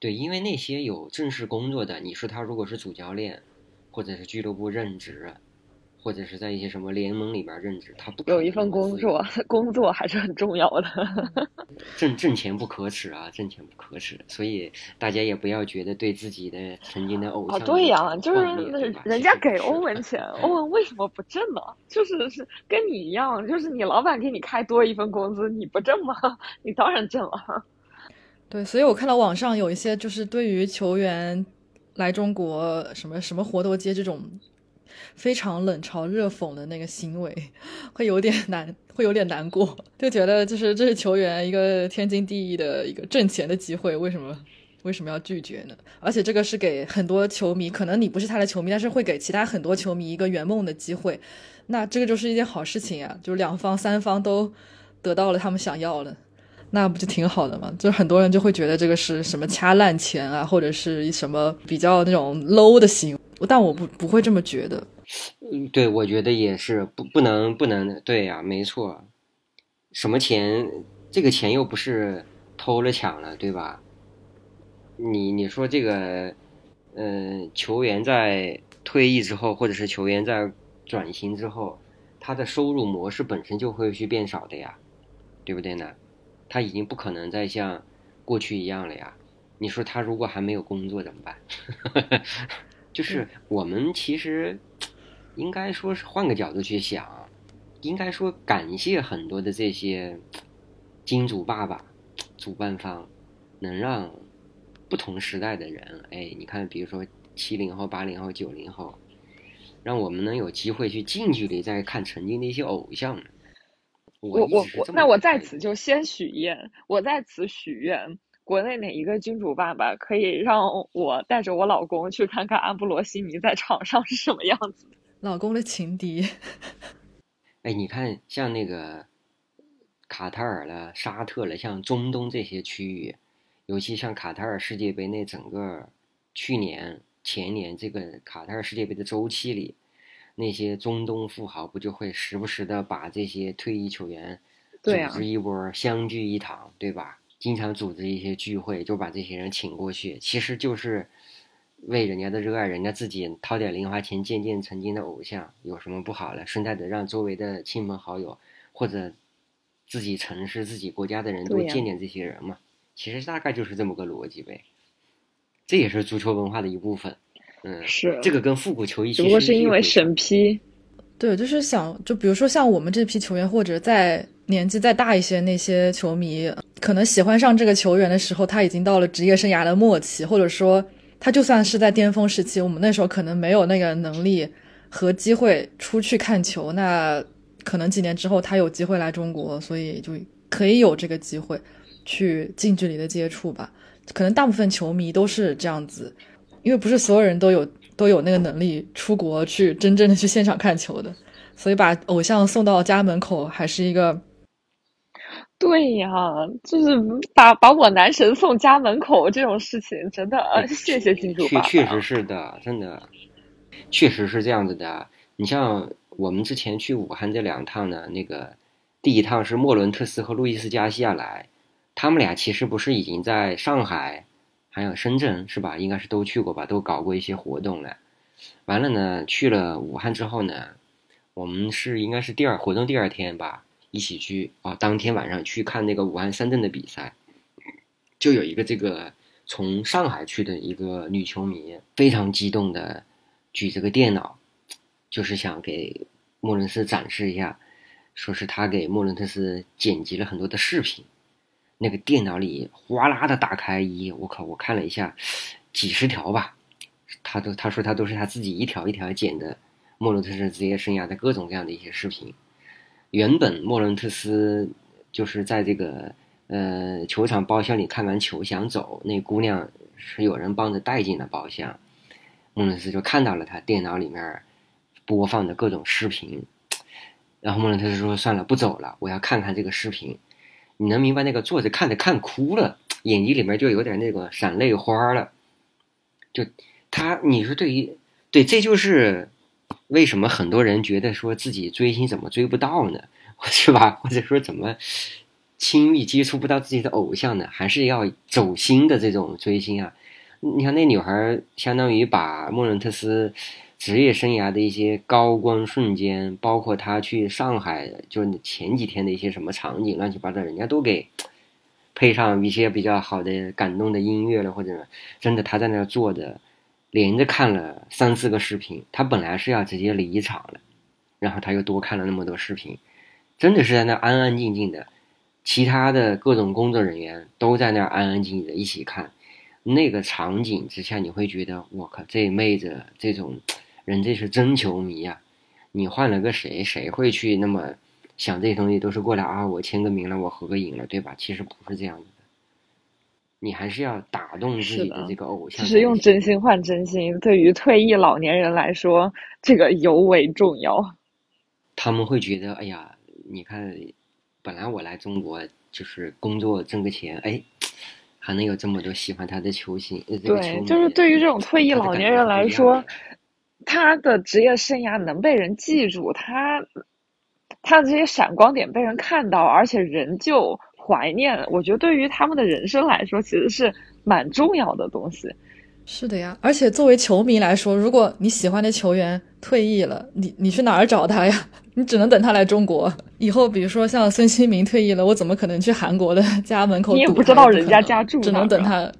对，因为那些有正式工作的，你说他如果是主教练，或者是俱乐部任职，或者是在一些什么联盟里边任职，他不有一份工作，工作还是很重要的。[laughs] 挣挣钱不可耻啊，挣钱不可耻，所以大家也不要觉得对自己的曾经的偶像。哦，对呀，就是人家给欧文钱，欧文为什么不挣呢？[laughs] 就是是跟你一样，就是你老板给你开多一份工资，你不挣吗？[laughs] 你当然挣了。对，所以我看到网上有一些就是对于球员来中国什么什么活都接这种非常冷嘲热讽的那个行为，会有点难，会有点难过，就觉得就是这是球员一个天经地义的一个挣钱的机会，为什么为什么要拒绝呢？而且这个是给很多球迷，可能你不是他的球迷，但是会给其他很多球迷一个圆梦的机会，那这个就是一件好事情啊，就是两方三方都得到了他们想要的。那不就挺好的吗？就是很多人就会觉得这个是什么掐烂钱啊，或者是什么比较那种 low 的行为，但我不不会这么觉得。嗯，对，我觉得也是不不能不能对呀，没错。什么钱？这个钱又不是偷了抢了，对吧？你你说这个，嗯，球员在退役之后，或者是球员在转型之后，他的收入模式本身就会去变少的呀，对不对呢？他已经不可能再像过去一样了呀！你说他如果还没有工作怎么办？[laughs] 就是我们其实应该说是换个角度去想，应该说感谢很多的这些金主爸爸、主办方，能让不同时代的人，哎，你看，比如说七零后、八零后、九零后，让我们能有机会去近距离再看曾经的一些偶像呢？我我我，那我在此就先许愿，我在此许愿，国内哪一个君主爸爸可以让我带着我老公去看看安布罗西尼在场上是什么样子？老公的情敌，哎，你看像那个卡塔尔了、沙特了，像中东这些区域，尤其像卡塔尔世界杯那整个去年、前年这个卡塔尔世界杯的周期里，那些中东富豪不就会时不时的把这些退役球员组织一波相聚一堂，对吧？经常组织一些聚会，就把这些人请过去，其实就是为人家的热爱，人家自己掏点零花钱见见曾经的偶像，有什么不好了？顺带的让周围的亲朋好友或者自己城市、自己国家的人多见见这些人嘛。其实大概就是这么个逻辑呗，这也是足球文化的一部分。嗯，是这个跟复古球衣只不过是因为审批，对，就是想，就比如说像我们这批球员，或者在年纪再大一些那些球迷，可能喜欢上这个球员的时候，他已经到了职业生涯的末期，或者说他就算是在巅峰时期，我们那时候可能没有那个能力和机会出去看球，那可能几年之后他有机会来中国，所以就可以有这个机会去近距离的接触吧。可能大部分球迷都是这样子，因为不是所有人都有都有那个能力出国去真正的去现场看球的，所以把偶像送到家门口还是一个对呀，就是把把我男神送家门口这种事情，真的，呃谢谢金主爸爸。确确实是的，真的，确实是这样子的。你像我们之前去武汉这两趟呢，那个第一趟是莫伦特斯和路易斯加西亚来，他们俩其实不是已经在上海，还有深圳是吧？应该是都去过吧，都搞过一些活动了。完了呢，去了武汉之后呢，我们是应该是第二活动第二天吧，一起去啊，当天晚上去看那个武汉三镇的比赛，就有一个这个从上海去的一个女球迷，非常激动的举着个电脑，就是想给莫伦斯展示一下，说是他给莫伦特斯剪辑了很多的视频，那个电脑里哗啦的打开一，我靠，我看了一下，几十条吧，他都他说他都是他自己一条一条剪的莫伦特斯职业生涯的各种各样的一些视频。原本莫伦特斯就是在这个呃球场包厢里看完球想走，那姑娘是有人帮着带进了包厢，莫伦特斯就看到了他电脑里面播放的各种视频，然后莫伦特斯说算了不走了，我要看看这个视频。你能明白那个作者看着看哭了，眼睛里面就有点那个闪泪花了，就他你说对于对这就是为什么很多人觉得说自己追星怎么追不到呢？[laughs] 是吧？或者说怎么轻易接触不到自己的偶像呢？还是要走心的这种追星啊？你看那女孩，相当于把莫伦特斯职业生涯的一些高光瞬间，包括他去上海，就是前几天的一些什么场景，乱七八糟，人家都给配上一些比较好的感动的音乐了，或者真的他在那儿坐着，连着看了三四个视频。他本来是要直接离场了，然后他又多看了那么多视频，真的是在那安安静静的，其他的各种工作人员都在那儿安安静静的一起看。那个场景之下，你会觉得我靠，这妹子这种人这是真球迷呀、你换了个谁，谁会去那么想这些东西？都是过来啊，我签个名了，我合个影了，对吧？其实不是这样子的，你还是要打动自己的的这个偶像。就是用真心换真心，对于退役老年人来说，这个尤为重要。他们会觉得，哎呀，你看，本来我来中国就是工作挣个钱，哎，还能有这么多喜欢他的球星，对，就是对于这种退役老年人来说的，他的职业生涯能被人记住，他他的这些闪光点被人看到，而且仍旧怀念，我觉得对于他们的人生来说，其实是蛮重要的东西。是的呀，而且作为球迷来说，如果你喜欢的球员退役了，你你去哪儿找他呀？[laughs] 你只能等他来中国。以后比如说像孙兴民退役了，我怎么可能去韩国的家门口？你也不知道人家家住只哪儿啊能等他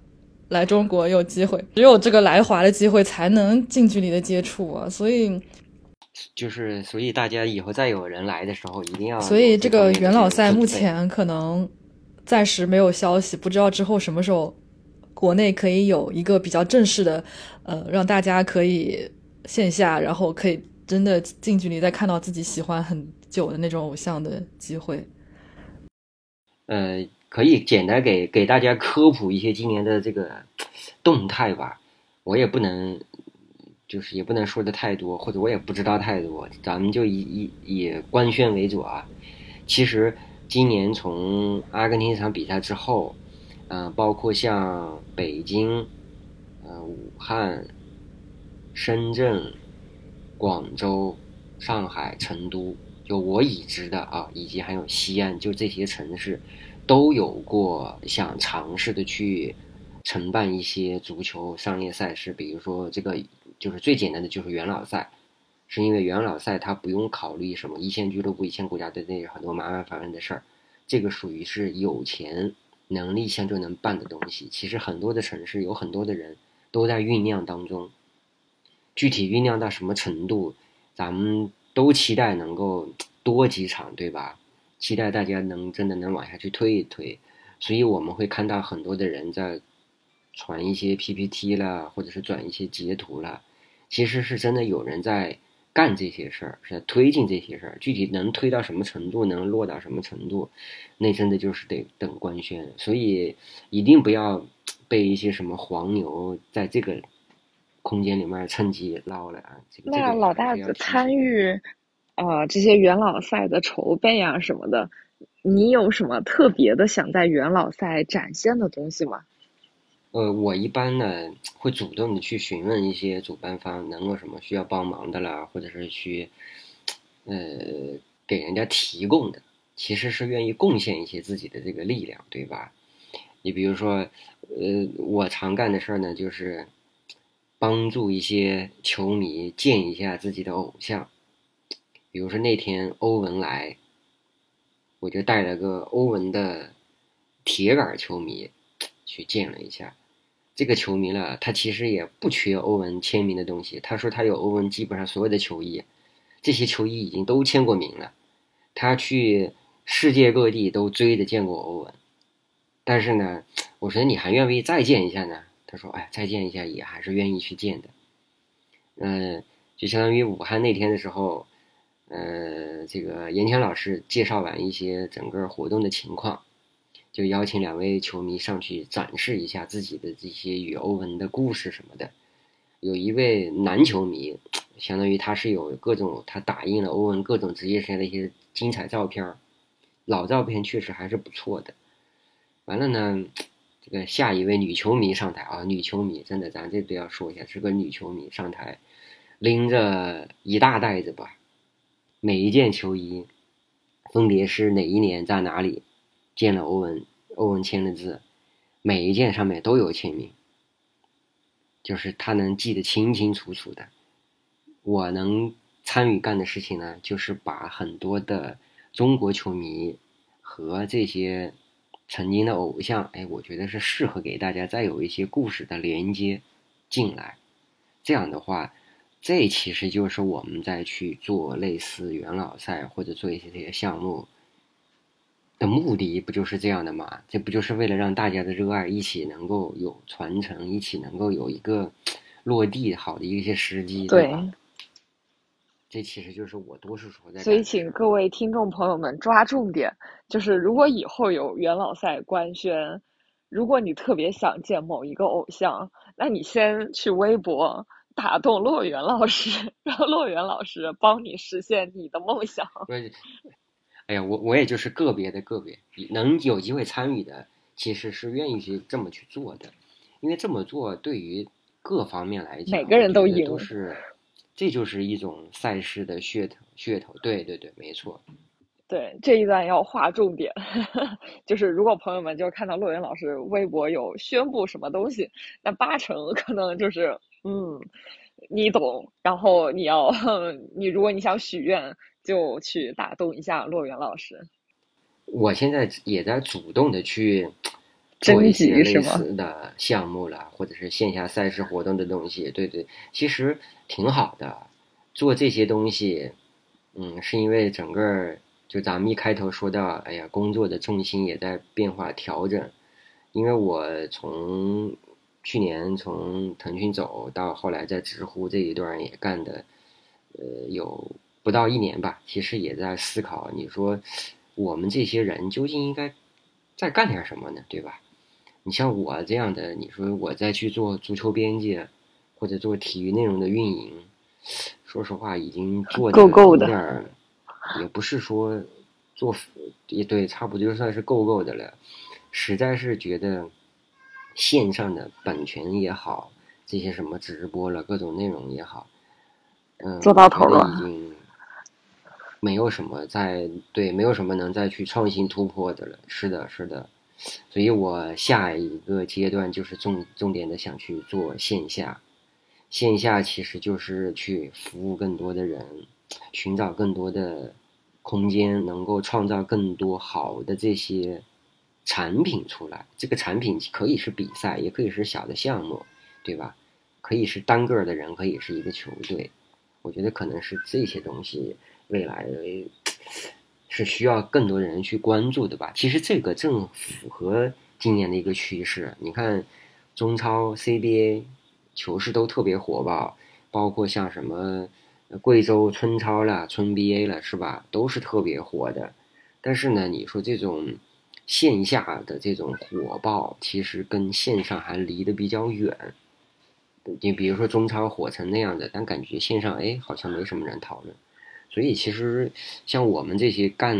来中国有机会，只有这个来华的机会才能近距离的接触啊。所以，就是所以大家以后再有人来的时候，一定要所以这个元老赛目前可能暂时没有消息，不知道之后什么时候国内可以有一个比较正式的，呃，让大家可以线下，然后可以真的近距离再看到自己喜欢很久的那种偶像的机会。呃，可以简单给给大家科普一些今年的这个动态吧。我也不能，就是也不能说的太多，或者我也不知道太多。咱们就以以以官宣为主啊。其实今年从阿根廷这场比赛之后，嗯，包括像北京、呃武汉、深圳、广州、上海、成都，就我已知的啊，以及还有西安，就这些城市，都有过想尝试的去。承办一些足球商业赛事，比如说这个就是最简单的，就是元老赛，是因为元老赛它不用考虑什么一线俱乐部、一线国家队那很多麻烦烦的事儿，这个属于是有钱能力相就能办的东西。其实很多的城市有很多的人都在酝酿当中，具体酝酿到什么程度，咱们都期待能够 [tsk] 多几场，对吧？期待大家能真的能往下去推一推，所以我们会看到很多的人在。传一些 PPT 了，或者是转一些截图了，其实是真的有人在干这些事儿，是在推进这些事儿。具体能推到什么程度，能落到什么程度，那真的就是得等官宣。所以一定不要被一些什么黄牛在这个空间里面趁机捞了啊！那老大子参与呃这些元老赛的筹备啊什么的，你有什么特别的想在元老赛展现的东西吗？呃，我一般呢会主动的去询问一些主办方能有什么需要帮忙的啦，或者是去呃给人家提供的，其实是愿意贡献一些自己的这个力量，对吧？你比如说，呃，我常干的事儿呢，就是帮助一些球迷见一下自己的偶像，比如说那天欧文来，我就带了个欧文的铁杆球迷去见了一下。这个球迷了，他其实也不缺欧文签名的东西。他说他有欧文基本上所有的球衣，这些球衣已经都签过名了。他去世界各地都追着见过欧文，但是呢，我说你还愿不愿意再见一下呢？他说，哎，再见一下也还是愿意去见的。嗯，就相当于武汉那天的时候，呃，这个严强老师介绍完一些整个活动的情况。就邀请两位球迷上去展示一下自己的这些与欧文的故事什么的。有一位男球迷，相当于他是有各种他打印了欧文各种职业生涯的一些精彩照片老照片确实还是不错的。完了呢，这个下一位女球迷上台啊，女球迷真的咱这都要说一下，是个女球迷上台，拎着一大袋子吧，每一件球衣分别是哪一年在哪里。见了欧文，欧文签的字，每一件上面都有签名，就是他能记得清清楚楚的。我能参与干的事情呢，就是把很多的中国球迷和这些曾经的偶像，哎，我觉得是适合给大家再有一些故事的连接进来。这样的话，这其实就是我们在去做类似元老赛或者做一些这些项目。的目的不就是这样的吗？这不就是为了让大家的热爱一起能够有传承，一起能够有一个落地好的一些时机，对吧？这其实就是我多数时候在。所以，请各位听众朋友们抓重点，就是如果以后有元老赛官宣，如果你特别想见某一个偶像，那你先去微博打动洛源老师，[laughs] 让洛源老师帮你实现你的梦想。哎呀，我我也就是个别的个别能有机会参与的，其实是愿意去这么去做的，因为这么做对于各方面来讲，每个人都赢，都是，这就是一种赛事的噱头噱头。对对对，没错。对这一段要划重点，[laughs] 就是如果朋友们就看到洛云老师微博有宣布什么东西，那八成可能就是嗯，你懂。然后你要 [laughs] 你如果你想许愿。就去打动一下洛源老师。我现在也在主动的去 [laughs] 做一些类似的项目了，或者是线下赛事活动的东西。对对，其实挺好的。做这些东西，嗯，是因为整个就咱们一开头说到，哎呀，工作的重心也在变化调整。因为我从去年从腾讯走到后来在知乎这一段也干的。呃，有不到一年吧，其实也在思考，你说我们这些人究竟应该再干点什么呢？对吧？你像我这样的，你说我再去做足球编辑，或者做体育内容的运营，说实话，已经做够够的，也不是说做也对，差不多就算是够够的了。实在是觉得线上的版权也好，这些什么直播了，各种内容也好，嗯，做到头了，已经没有什么再对，没有什么能再去创新突破的了。是的，是的。所以我下一个阶段就是重重点的想去做线下，线下其实就是去服务更多的人，寻找更多的空间，能够创造更多好的这些产品出来。这个产品可以是比赛，也可以是小的项目，对吧？可以是单个的人，可以是一个球队。我觉得可能是这些东西未来。是需要更多的人去关注的吧？其实这个正符合今年的一个趋势。你看，中超、CBA 球市都特别火爆，包括像什么贵州春超了、春 BA 了，是吧？都是特别火的。但是呢，你说这种线下的这种火爆，其实跟线上还离得比较远。你比如说中超火成那样的，但感觉线上哎好像没什么人讨论。所以，其实像我们这些干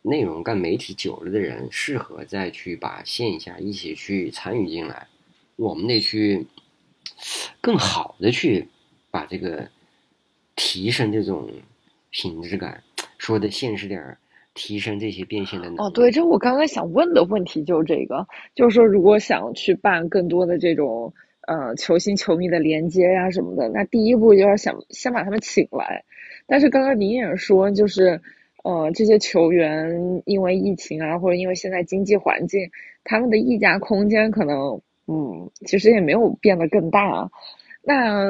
内容、干媒体久了的人，适合再去把线下一起去参与进来。我们得去更好的去把这个提升这种品质感，说的现实点儿，提升这些变现的能力。哦，对，这我刚刚想问的问题就是这个，就是说，如果想去办更多的这种呃球星、球迷的连接呀什么的，那第一步就是想先把他们请来。但是刚刚您也说，就是，呃，这些球员因为疫情啊，或者因为现在经济环境，他们的溢价空间可能，嗯，其实也没有变得更大。那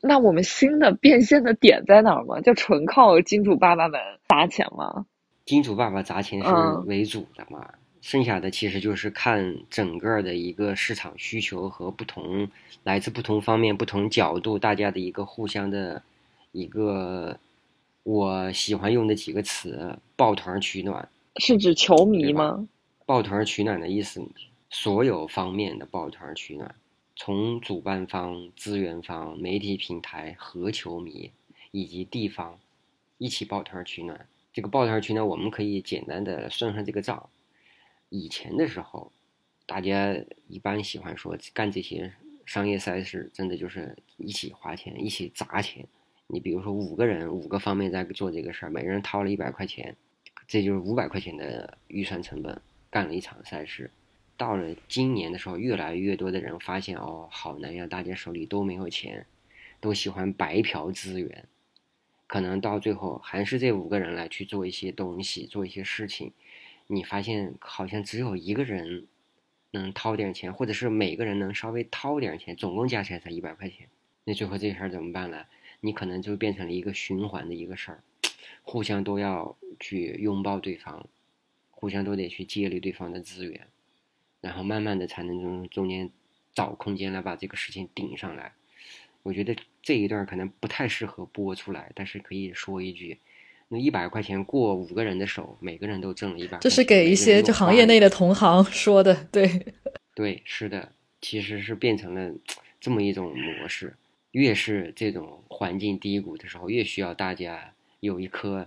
那我们新的变现的点在哪儿吗？就纯靠金主爸爸们砸钱吗？金主爸爸砸钱是为主的嘛，剩下的其实就是看整个的一个市场需求和不同来自不同方面、不同角度大家的一个互相的一个。我喜欢用的几个词：抱团取暖，是指球迷吗？抱团取暖的意思，所有方面的抱团取暖，从主办方、资源方、媒体平台和球迷以及地方一起抱团取暖。这个抱团取暖，我们可以简单的算算这个账。以前的时候，大家一般喜欢说干这些商业赛事，真的就是一起花钱，一起砸钱。你比如说五个人，五个方面在做这个事儿，每个人掏了一百块钱，这就是五百块钱的预算成本，干了一场赛事。到了今年的时候，越来越多的人发现哦，好难呀，大家手里都没有钱，都喜欢白嫖资源，可能到最后还是这五个人来去做一些东西，做一些事情。你发现好像只有一个人能掏点钱，或者是每个人能稍微掏点钱，总共加起来才一百块钱。那最后这事儿怎么办呢？你可能就变成了一个循环的一个事儿，互相都要去拥抱对方，互相都得去借力对方的资源，然后慢慢的才能从中间找空间来把这个事情顶上来。我觉得这一段可能不太适合播出来，但是可以说一句：那一百块钱过五个人的手，每个人都挣了一百。这是给一些就行业内的同行 [laughs] 说的，对，[laughs] 对，是的，其实是变成了 [tsk] 这么一种模式。越是这种环境低谷的时候，越需要大家有一颗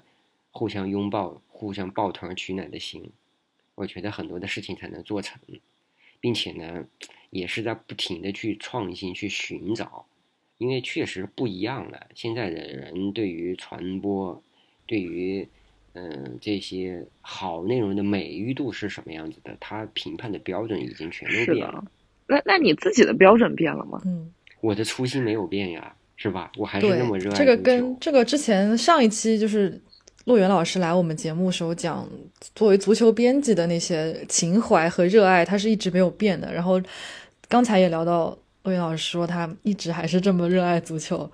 互相拥抱、互相抱团取暖的心。我觉得很多的事情才能做成，并且呢，[tsk] 也是在不停的去创新、去寻找，因为确实不一样了。现在的人对于传播、对于嗯这些好内容的美誉度是什么样子的，他评判的标准已经全都变了。那那你自己的标准变了吗？嗯。我的初心没有变呀，是吧？我还是那么热爱这个跟这个之前上一期就是陆源老师来我们节目时候讲，作为足球编辑的那些情怀和热爱，他是一直没有变的。然后刚才也聊到魏老师说，他一直还是这么热爱足球。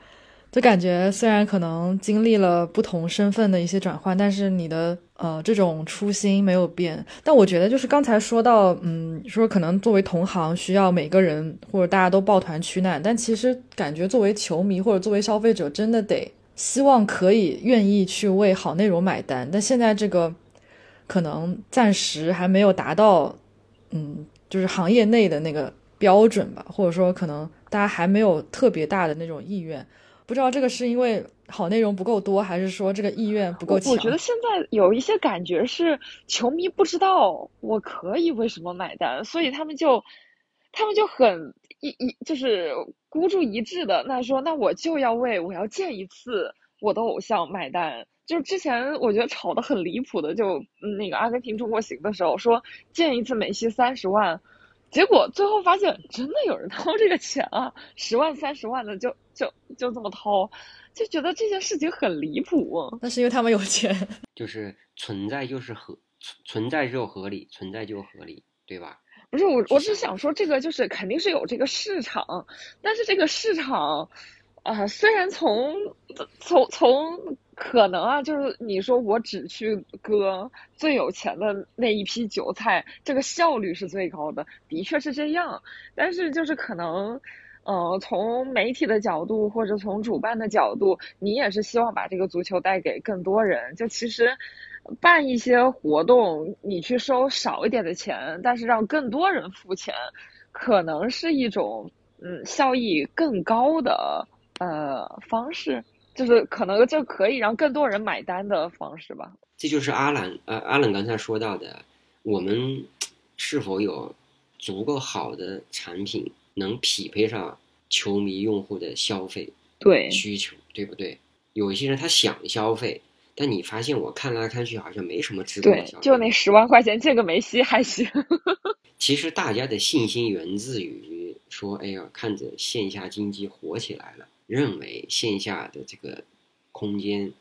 就感觉虽然可能经历了不同身份的一些转换，但是你的呃这种初心没有变。但我觉得就是刚才说到，嗯，说可能作为同行需要每个人或者大家都抱团取暖，但其实感觉作为球迷或者作为消费者，真的得希望可以愿意去为好内容买单，但现在这个可能暂时还没有达到，嗯，就是行业内的那个标准吧，或者说可能大家还没有特别大的那种意愿。不知道这个是因为好内容不够多，还是说这个意愿不够强？我觉得现在有一些感觉是球迷不知道我可以为什么买单，所以他们就他们就很一一就是孤注一掷的，那说那我就要为我要见一次我的偶像买单。就是之前我觉得吵得很离谱的，就那个阿根廷中国行的时候说见一次梅西三十万。结果最后发现，真的有人掏这个钱啊，十万、三十万的就就就这么掏，就觉得这件事情很离谱。那是因为他们有钱，就是存在就是合存在就合理，存在就合理，对吧？不是我，我是想说这个就是肯定是有这个市场，但是这个市场啊，虽然从从从。可能啊，就是你说我只去割最有钱的那一批韭菜，这个效率是最高的，的确是这样。但是就是可能，呃，从媒体的角度或者从主办的角度，你也是希望把这个足球带给更多人。就其实办一些活动，你去收少一点的钱，但是让更多人付钱，可能是一种嗯效益更高的呃方式。就是可能就可以让更多人买单的方式吧。这就是阿兰呃阿冷刚才说到的，我们是否有足够好的产品能匹配上球迷用户的消费对需求，对不对？有一些人他想消费，但你发现我看来看去好像没什么值得消费，就那十万块钱借个梅西还行。[laughs] 其实大家的信心源自于说，哎呀，看着线下经济火起来了。认为线下的这个空间，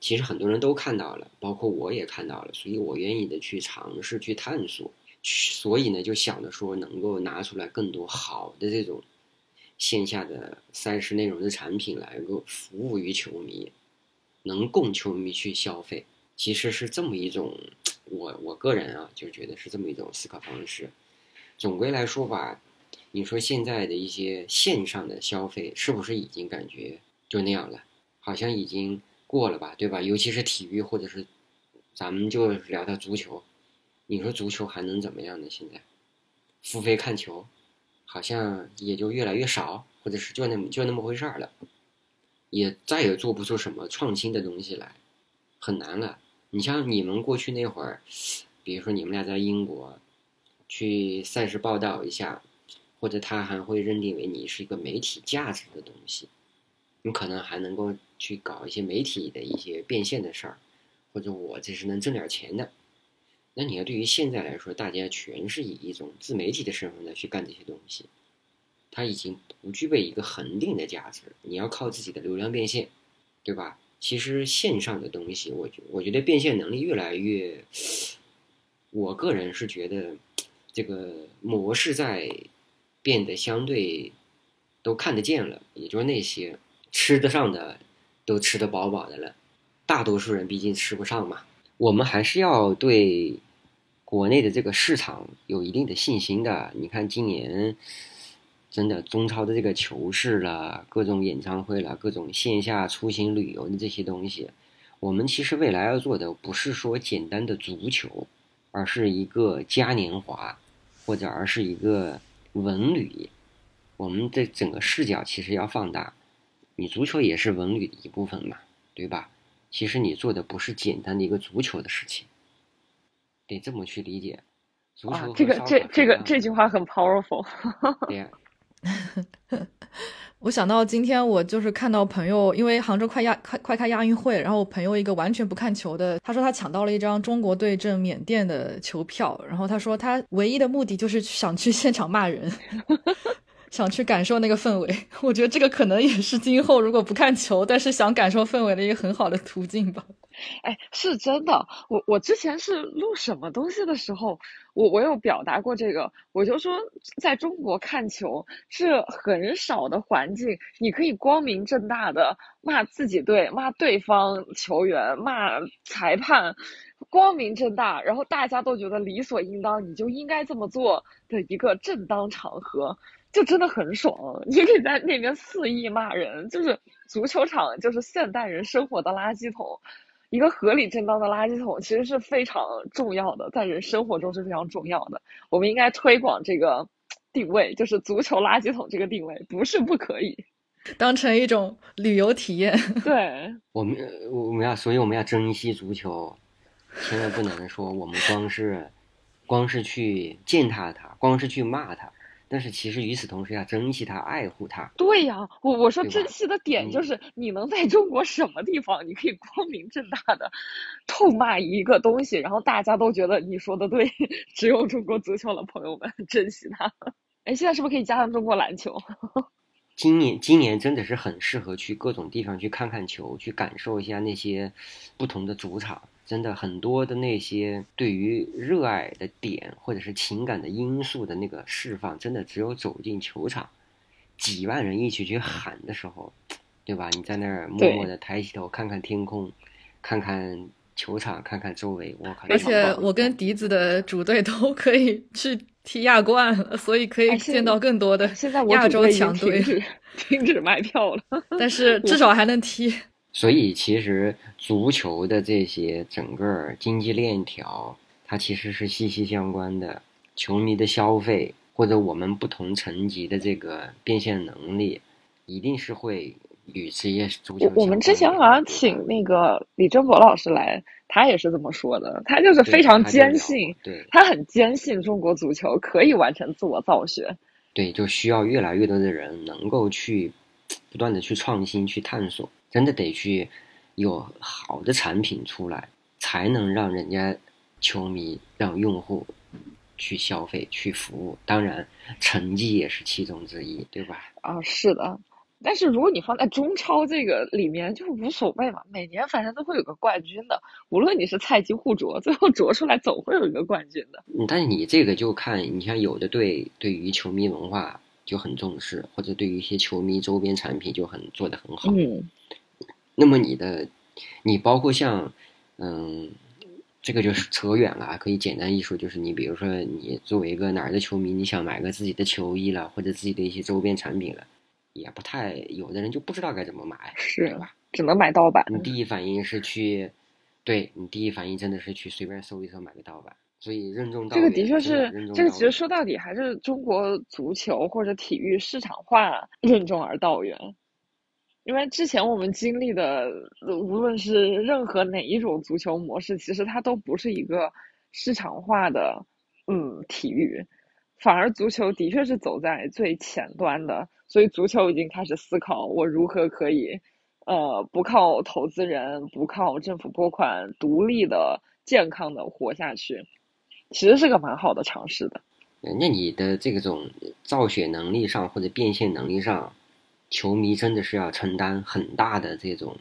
其实很多人都看到了，包括我也看到了，所以我愿意的去尝试去探索，所以呢，就想着说能够拿出来更多好的这种线下的赛事内容的产品来够服务于球迷，能供球迷去消费，其实是这么一种，我我个人啊就觉得是这么一种思考方式。总归来说吧。你说现在的一些线上的消费是不是已经感觉就那样了？好像已经过了吧，对吧？尤其是体育，或者是咱们就聊到足球，你说足球还能怎么样呢？现在付费看球，好像也就越来越少，或者是就那么就那么回事儿了，也再也做不出什么创新的东西来，很难了。你像你们过去那会儿，比如说你们俩在英国去赛事报道一下。或者他还会认定为你是一个媒体价值的东西，你可能还能够去搞一些媒体的一些变现的事儿，或者我这是能挣点钱的。那你要对于现在来说，大家全是以一种自媒体的身份来去干这些东西，它已经不具备一个恒定的价值。你要靠自己的流量变现，对吧？其实线上的东西，我觉我觉得变现能力越来越，我个人是觉得这个模式在。变得相对都看得见了，也就是那些吃得上的都吃得饱饱的了，大多数人毕竟吃不上嘛。我们还是要对国内的这个市场有一定的信心的。你看今年真的中超的这个球市了，各种演唱会了，各种线下出行旅游的这些东西，我们其实未来要做的不是说简单的足球，而是一个嘉年华，或者而是一个。文旅，我们的整个视角其实要放大，你足球也是文旅的一部分嘛，对吧？其实你做的不是简单的一个足球的事情，得这么去理解。足球这个这这个这句话很 powerful。对呀。[laughs] 我想到今天我就是看到朋友，因为杭州快亚快快开亚运会，然后我朋友一个完全不看球的，他说他抢到了一张中国队阵缅甸的球票，然后他说他唯一的目的就是想去现场骂人，[laughs] 想去感受那个氛围。我觉得这个可能也是今后如果不看球，但是想感受氛围的一个很好的途径吧。哎，是真的。我我之前是录什么东西的时候，我我有表达过这个。我就说，在中国看球是很少的环境，你可以光明正大的骂自己队、骂对方球员、骂裁判，光明正大，然后大家都觉得理所应当，你就应该这么做的一个正当场合。就真的很爽，你可以在那边肆意骂人，就是足球场就是现代人生活的垃圾桶，一个合理正当的垃圾桶其实是非常重要的，在人生活中是非常重要的。我们应该推广这个定位，就是足球垃圾桶这个定位，不是不可以，[laughs] 当成一种旅游体验。[laughs] 对，我们我们要，所以我们要珍惜足球，千万不能说我们光是光是去践踏它，光是去骂它。但是其实与此同时要珍惜它，爱护它。对呀，我我说珍惜的点就是，你能在中国什么地方，你可以光明正大的痛骂一个东西，然后大家都觉得你说的对。[laughs] 只有中国足球了，朋友们，[laughs] 珍惜它。哎，现在是不是可以加上中国篮球？[laughs] 今年今年真的是很适合去各种地方去看看球，去感受一下那些不同的主场。真的很多的那些对于热爱的点，或者是情感的因素的那个释放，真的只有走进球场，几万人一起去喊的时候，对吧？你在那儿默默的抬起头看看天空，看看球场，看看周围，我靠！而且我跟笛子的主队都可以去踢亚冠了，所以可以见到更多的亚洲强队。停止卖票了，但是 [laughs] 至少还能踢。所以，其实足球的这些整个经济链条，它其实是息息相关的。球迷的消费，或者我们不同层级的这个变现能力，一定是会与职业足球。我们之前好像请那个李正博老师来，他也是这么说的。他就是非常坚信，对，他很坚信中国足球可以完成自我造血。对，就需要越来越多的人能够去不断的去创新、去探索。真的得去有好的产品出来，才能让人家球迷、让用户去消费、去服务。当然，成绩也是其中之一，对吧？啊，是的。但是如果你放在中超这个里面，就无所谓嘛。每年反正都会有个冠军的，无论你是菜鸡互啄，最后啄出来总会有一个冠军的。但是你这个就看，你像有的队对于球迷文化就很重视，或者对于一些球迷周边产品就很做得很好。嗯。那么你的，你包括像，嗯，这个就是扯远了，可以简单一说，就是你比如说你作为一个哪儿的球迷，你想买个自己的球衣了，或者自己的一些周边产品了，也不太，有的人就不知道该怎么买，是吧？只能买盗版。你第一反应是去，对你第一反应真的是去随便搜一搜买个盗版，所以任重道远。这个的确是，这个其实说到底还是中国足球或者体育市场化 [laughs] 任重而道远。因为之前我们经历的，无论是任何哪一种足球模式，其实它都不是一个市场化的，嗯，体育，反而足球的确是走在最前端的，所以足球已经开始思考我如何可以，呃，不靠投资人，不靠政府拨款，独立的、健康的活下去，其实是个蛮好的尝试的。那你的这种造血能力上或者变现能力上？球迷真的是要承担很大的这种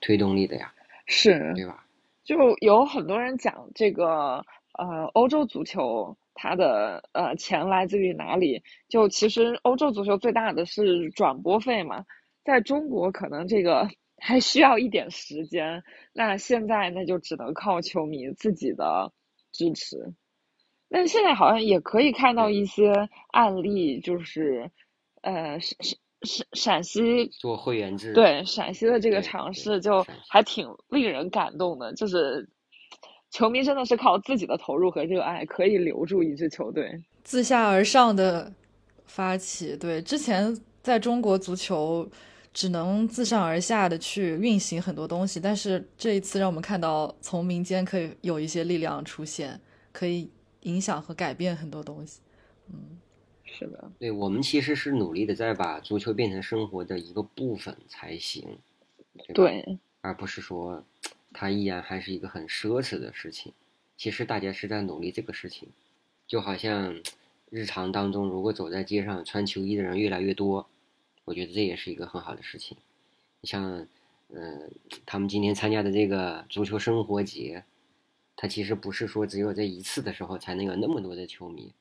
推动力的呀，是，对吧？就有很多人讲这个，呃，欧洲足球它的呃钱来自于哪里？就其实欧洲足球最大的是转播费嘛，在中国可能这个 [laughs] 还需要一点时间。那现在那就只能靠球迷自己的支持。但现在好像也可以看到一些案例，就是呃是是。陕陕西做会员制，对陕西的这个尝试就还挺令人感动的。就是球迷真的是靠自己的投入和热爱，可以留住一支球队，自下而上的发起。对，之前在中国足球只能自上而下的去运行很多东西，但是这一次让我们看到，从民间可以有一些力量出现，可以影响和改变很多东西。嗯。是的，对我们其实是努力的在把足球变成生活的一个部分才行，对，而不是说它依然还是一个很奢侈的事情。其实大家是在努力这个事情，就好像日常当中，如果走在街上穿球衣的人越来越多，我觉得这也是一个很好的事情。你像嗯，他们今天参加的这个足球生活节，它其实不是说只有这一次的时候才能有那么多的球迷，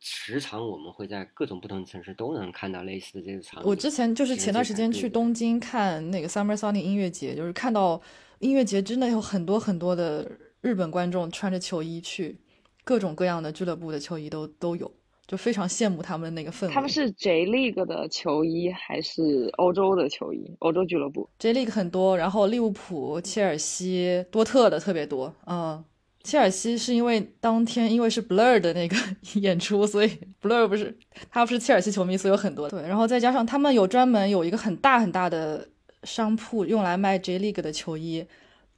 时常我们会在各种不同的城市都能看到类似的这个场景。我之前就是前段时间去东京看那个 Summer Sonic 音乐节，就是看到音乐节真的有很多很多的日本观众穿着球衣去，各种各样的俱乐部的球衣都都有。就非常羡慕他们的那个氛围。他们是 J League 的球衣还是欧洲的球衣？欧洲俱乐部 J League 很多，然后利物浦、切尔西、多特的特别多。嗯，切尔西是因为当天因为是 Blur 的那个 [laughs] 演出，所以 Blur 不是他不是切尔西球迷，所以有很多。对，然后再加上他们有专门有一个很大很大的商铺用来卖 J League 的球衣，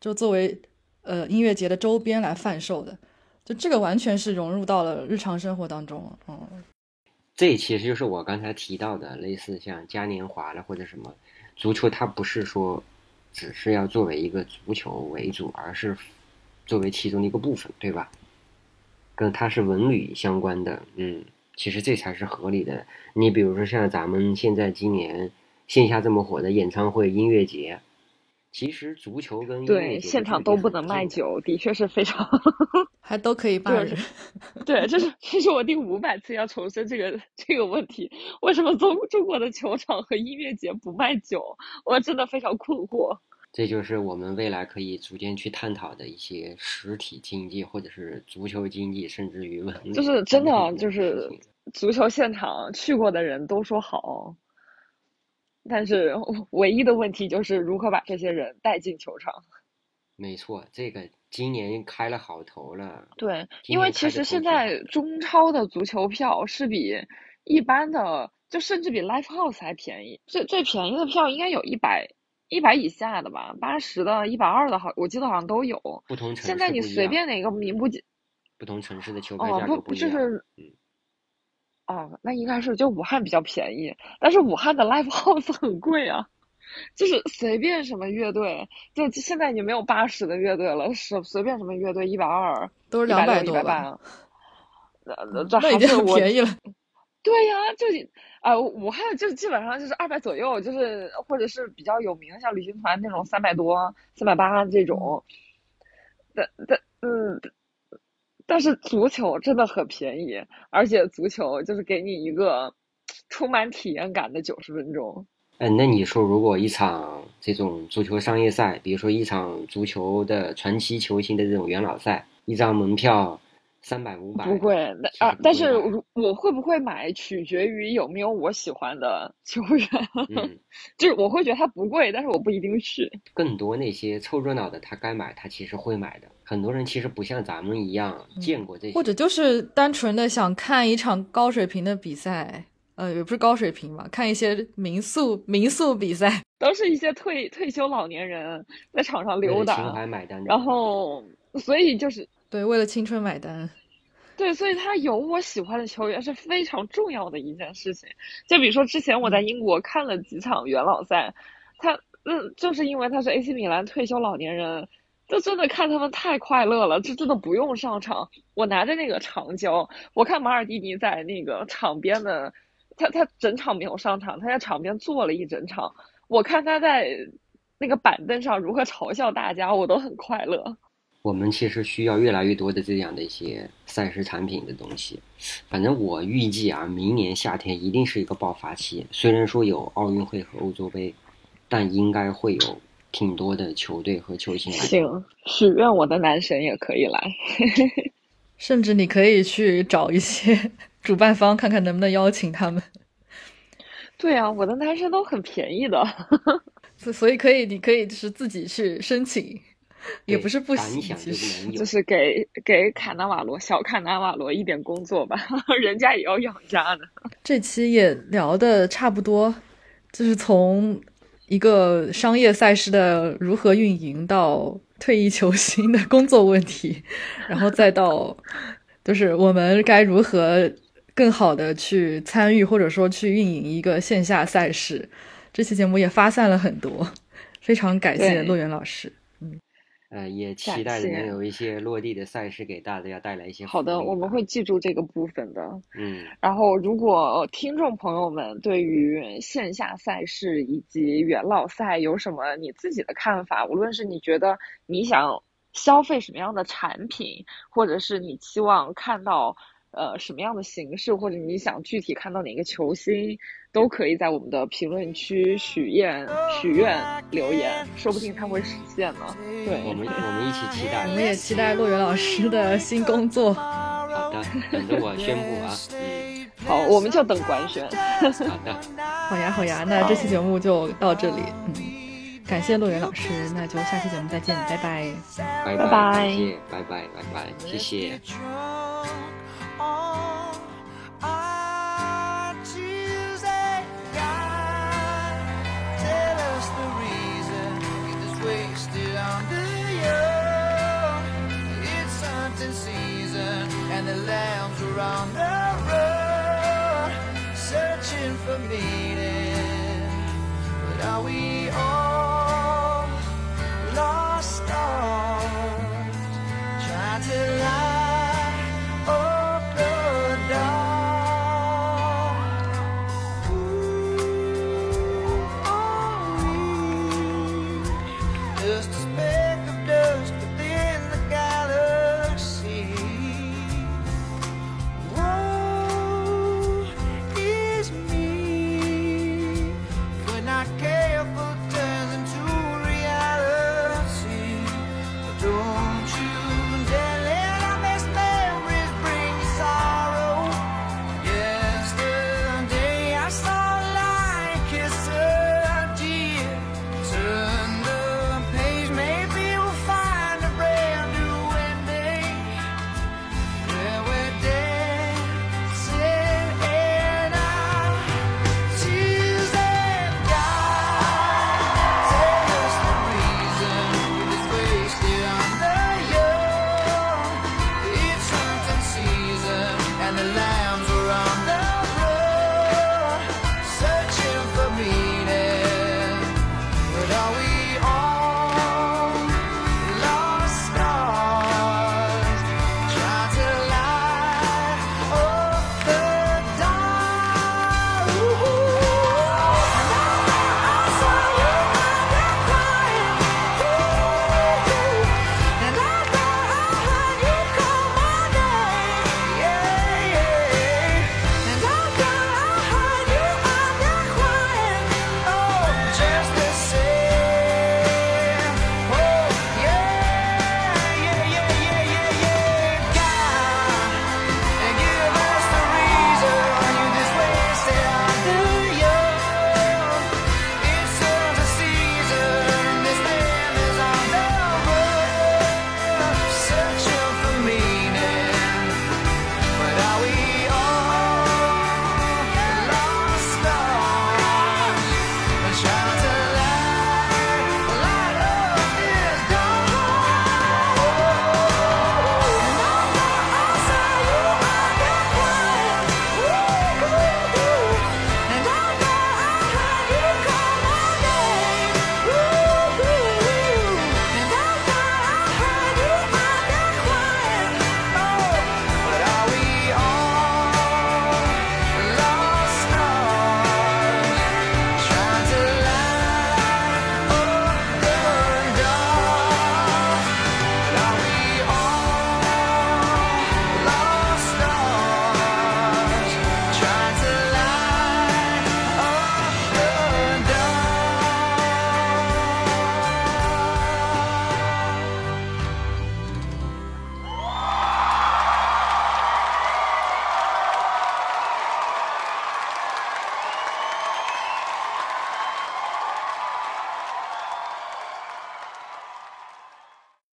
就作为呃音乐节的周边来贩售的。就这个完全是融入到了日常生活当中，嗯，这其实就是我刚才提到的，类似像嘉年华了或者什么足球，它不是说只是要作为一个足球为主，而是作为其中的一个部分，对吧？跟它是文旅相关的，嗯，其实这才是合理的。你比如说像咱们现在今年线下这么火的演唱会、音乐节。其实足球跟对现场都不能卖酒，的确是非常 [laughs] 还都可以办。对，这是这是我第五百次要重申这个这个问题：为什么中中国的球场和音乐节不卖酒？我真的非常困惑。这就是我们未来可以逐渐去探讨的一些实体经济，或者是足球经济，甚至于文就是真的就是足球现场去过的人都说好。但是唯一的问题就是如何把这些人带进球场。没错，这个今年开了好头了。对，因为其实现在中超的足球票是比一般的，就甚至比 Live House 还便宜。最最便宜的票应该有一百一百以下的吧，八十的、一百二的，好，我记得好像都有。不同城市现在你随便哪个名不？不同城市的球票价格不一样。嗯。哦，那应该是就武汉比较便宜，但是武汉的 live house 很贵啊，就是随便什么乐队，就现在已经没有八十的乐队了，是随便什么乐队一百二，都是两百多吧？那这已经很便宜了。对呀，就啊，武汉就基本上就是二百左右，就是或者是比较有名的，像旅行团那种三百多、三百八这种。但但嗯。但是足球真的很便宜，而且足球就是给你一个充满体验感的九十分钟。嗯，那你说，如果一场这种足球商业赛，比如说一场足球的传奇球星的这种元老赛，一张门票。三百五百不贵，那啊，但是我会不会买，取决于有没有我喜欢的球员。嗯，[laughs] 就是我会觉得它不贵，但是我不一定去。更多那些凑热闹的，他该买，他其实会买的。很多人其实不像咱们一样见过这些，或者就是单纯的想看一场高水平的比赛，呃，也不是高水平吧，看一些民宿民宿比赛，[laughs] 都是一些退退休老年人在场上溜达。然后，所以就是。对，为了青春买单。对，所以他有我喜欢的球员是非常重要的一件事情。就比如说之前我在英国看了几场元老赛，他嗯，就是因为他是 AC 米兰退休老年人，就真的看他们太快乐了，就真的不用上场。我拿着那个长焦，我看马尔蒂尼在那个场边的，他他整场没有上场，他在场边坐了一整场。我看他在那个板凳上如何嘲笑大家，我都很快乐。我们其实需要越来越多的这样的一些赛事产品的东西。反正我预计啊，明年夏天一定是一个爆发期。虽然说有奥运会和欧洲杯，但应该会有挺多的球队和球星来。行，许愿我的男神也可以来。甚至你可以去找一些 [laughs] 主办方，看看能不能邀请他们。[laughs] 对啊，我的男神都很便宜的，[laughs] 所以可以，你可以就是自己去申请。[laughs] 也不是不行，其实就是给给卡纳瓦罗小卡纳瓦罗一点工作吧，[laughs] 人家也要养家的。这期也聊的差不多，就是从一个商业赛事的如何运营，到退役球星的工作问题，然后再到就是我们该如何更好的去参与或者说去运营一个线下赛事。这期节目也发散了很多，非常感谢洛源老师。呃，也期待着能有一些落地的赛事给大家带来一些。好的，我们会记住这个部分的。嗯，然后如果听众朋友们对于线下赛事以及元老赛有什么你自己的看法，无论是你觉得你想消费什么样的产品，或者是你期望看到。呃，什么样的形式，或者你想具体看到哪个球星，都可以在我们的评论区许愿、许愿留言，说不定他会实现呢。对，我们我们一起期待，我们也期待骆源老师的新工作。好的，等着我宣布啊。嗯，[laughs] 好，我们就等官宣。[laughs] 好的，好呀好呀，那这期节目就到这里。嗯，感谢骆源老师，那就下期节目再见，拜拜，拜拜，拜拜，拜拜，谢谢。on tell us the reason it is wasted on the it's hunting season and the lambs are on the road searching for meaning. But are we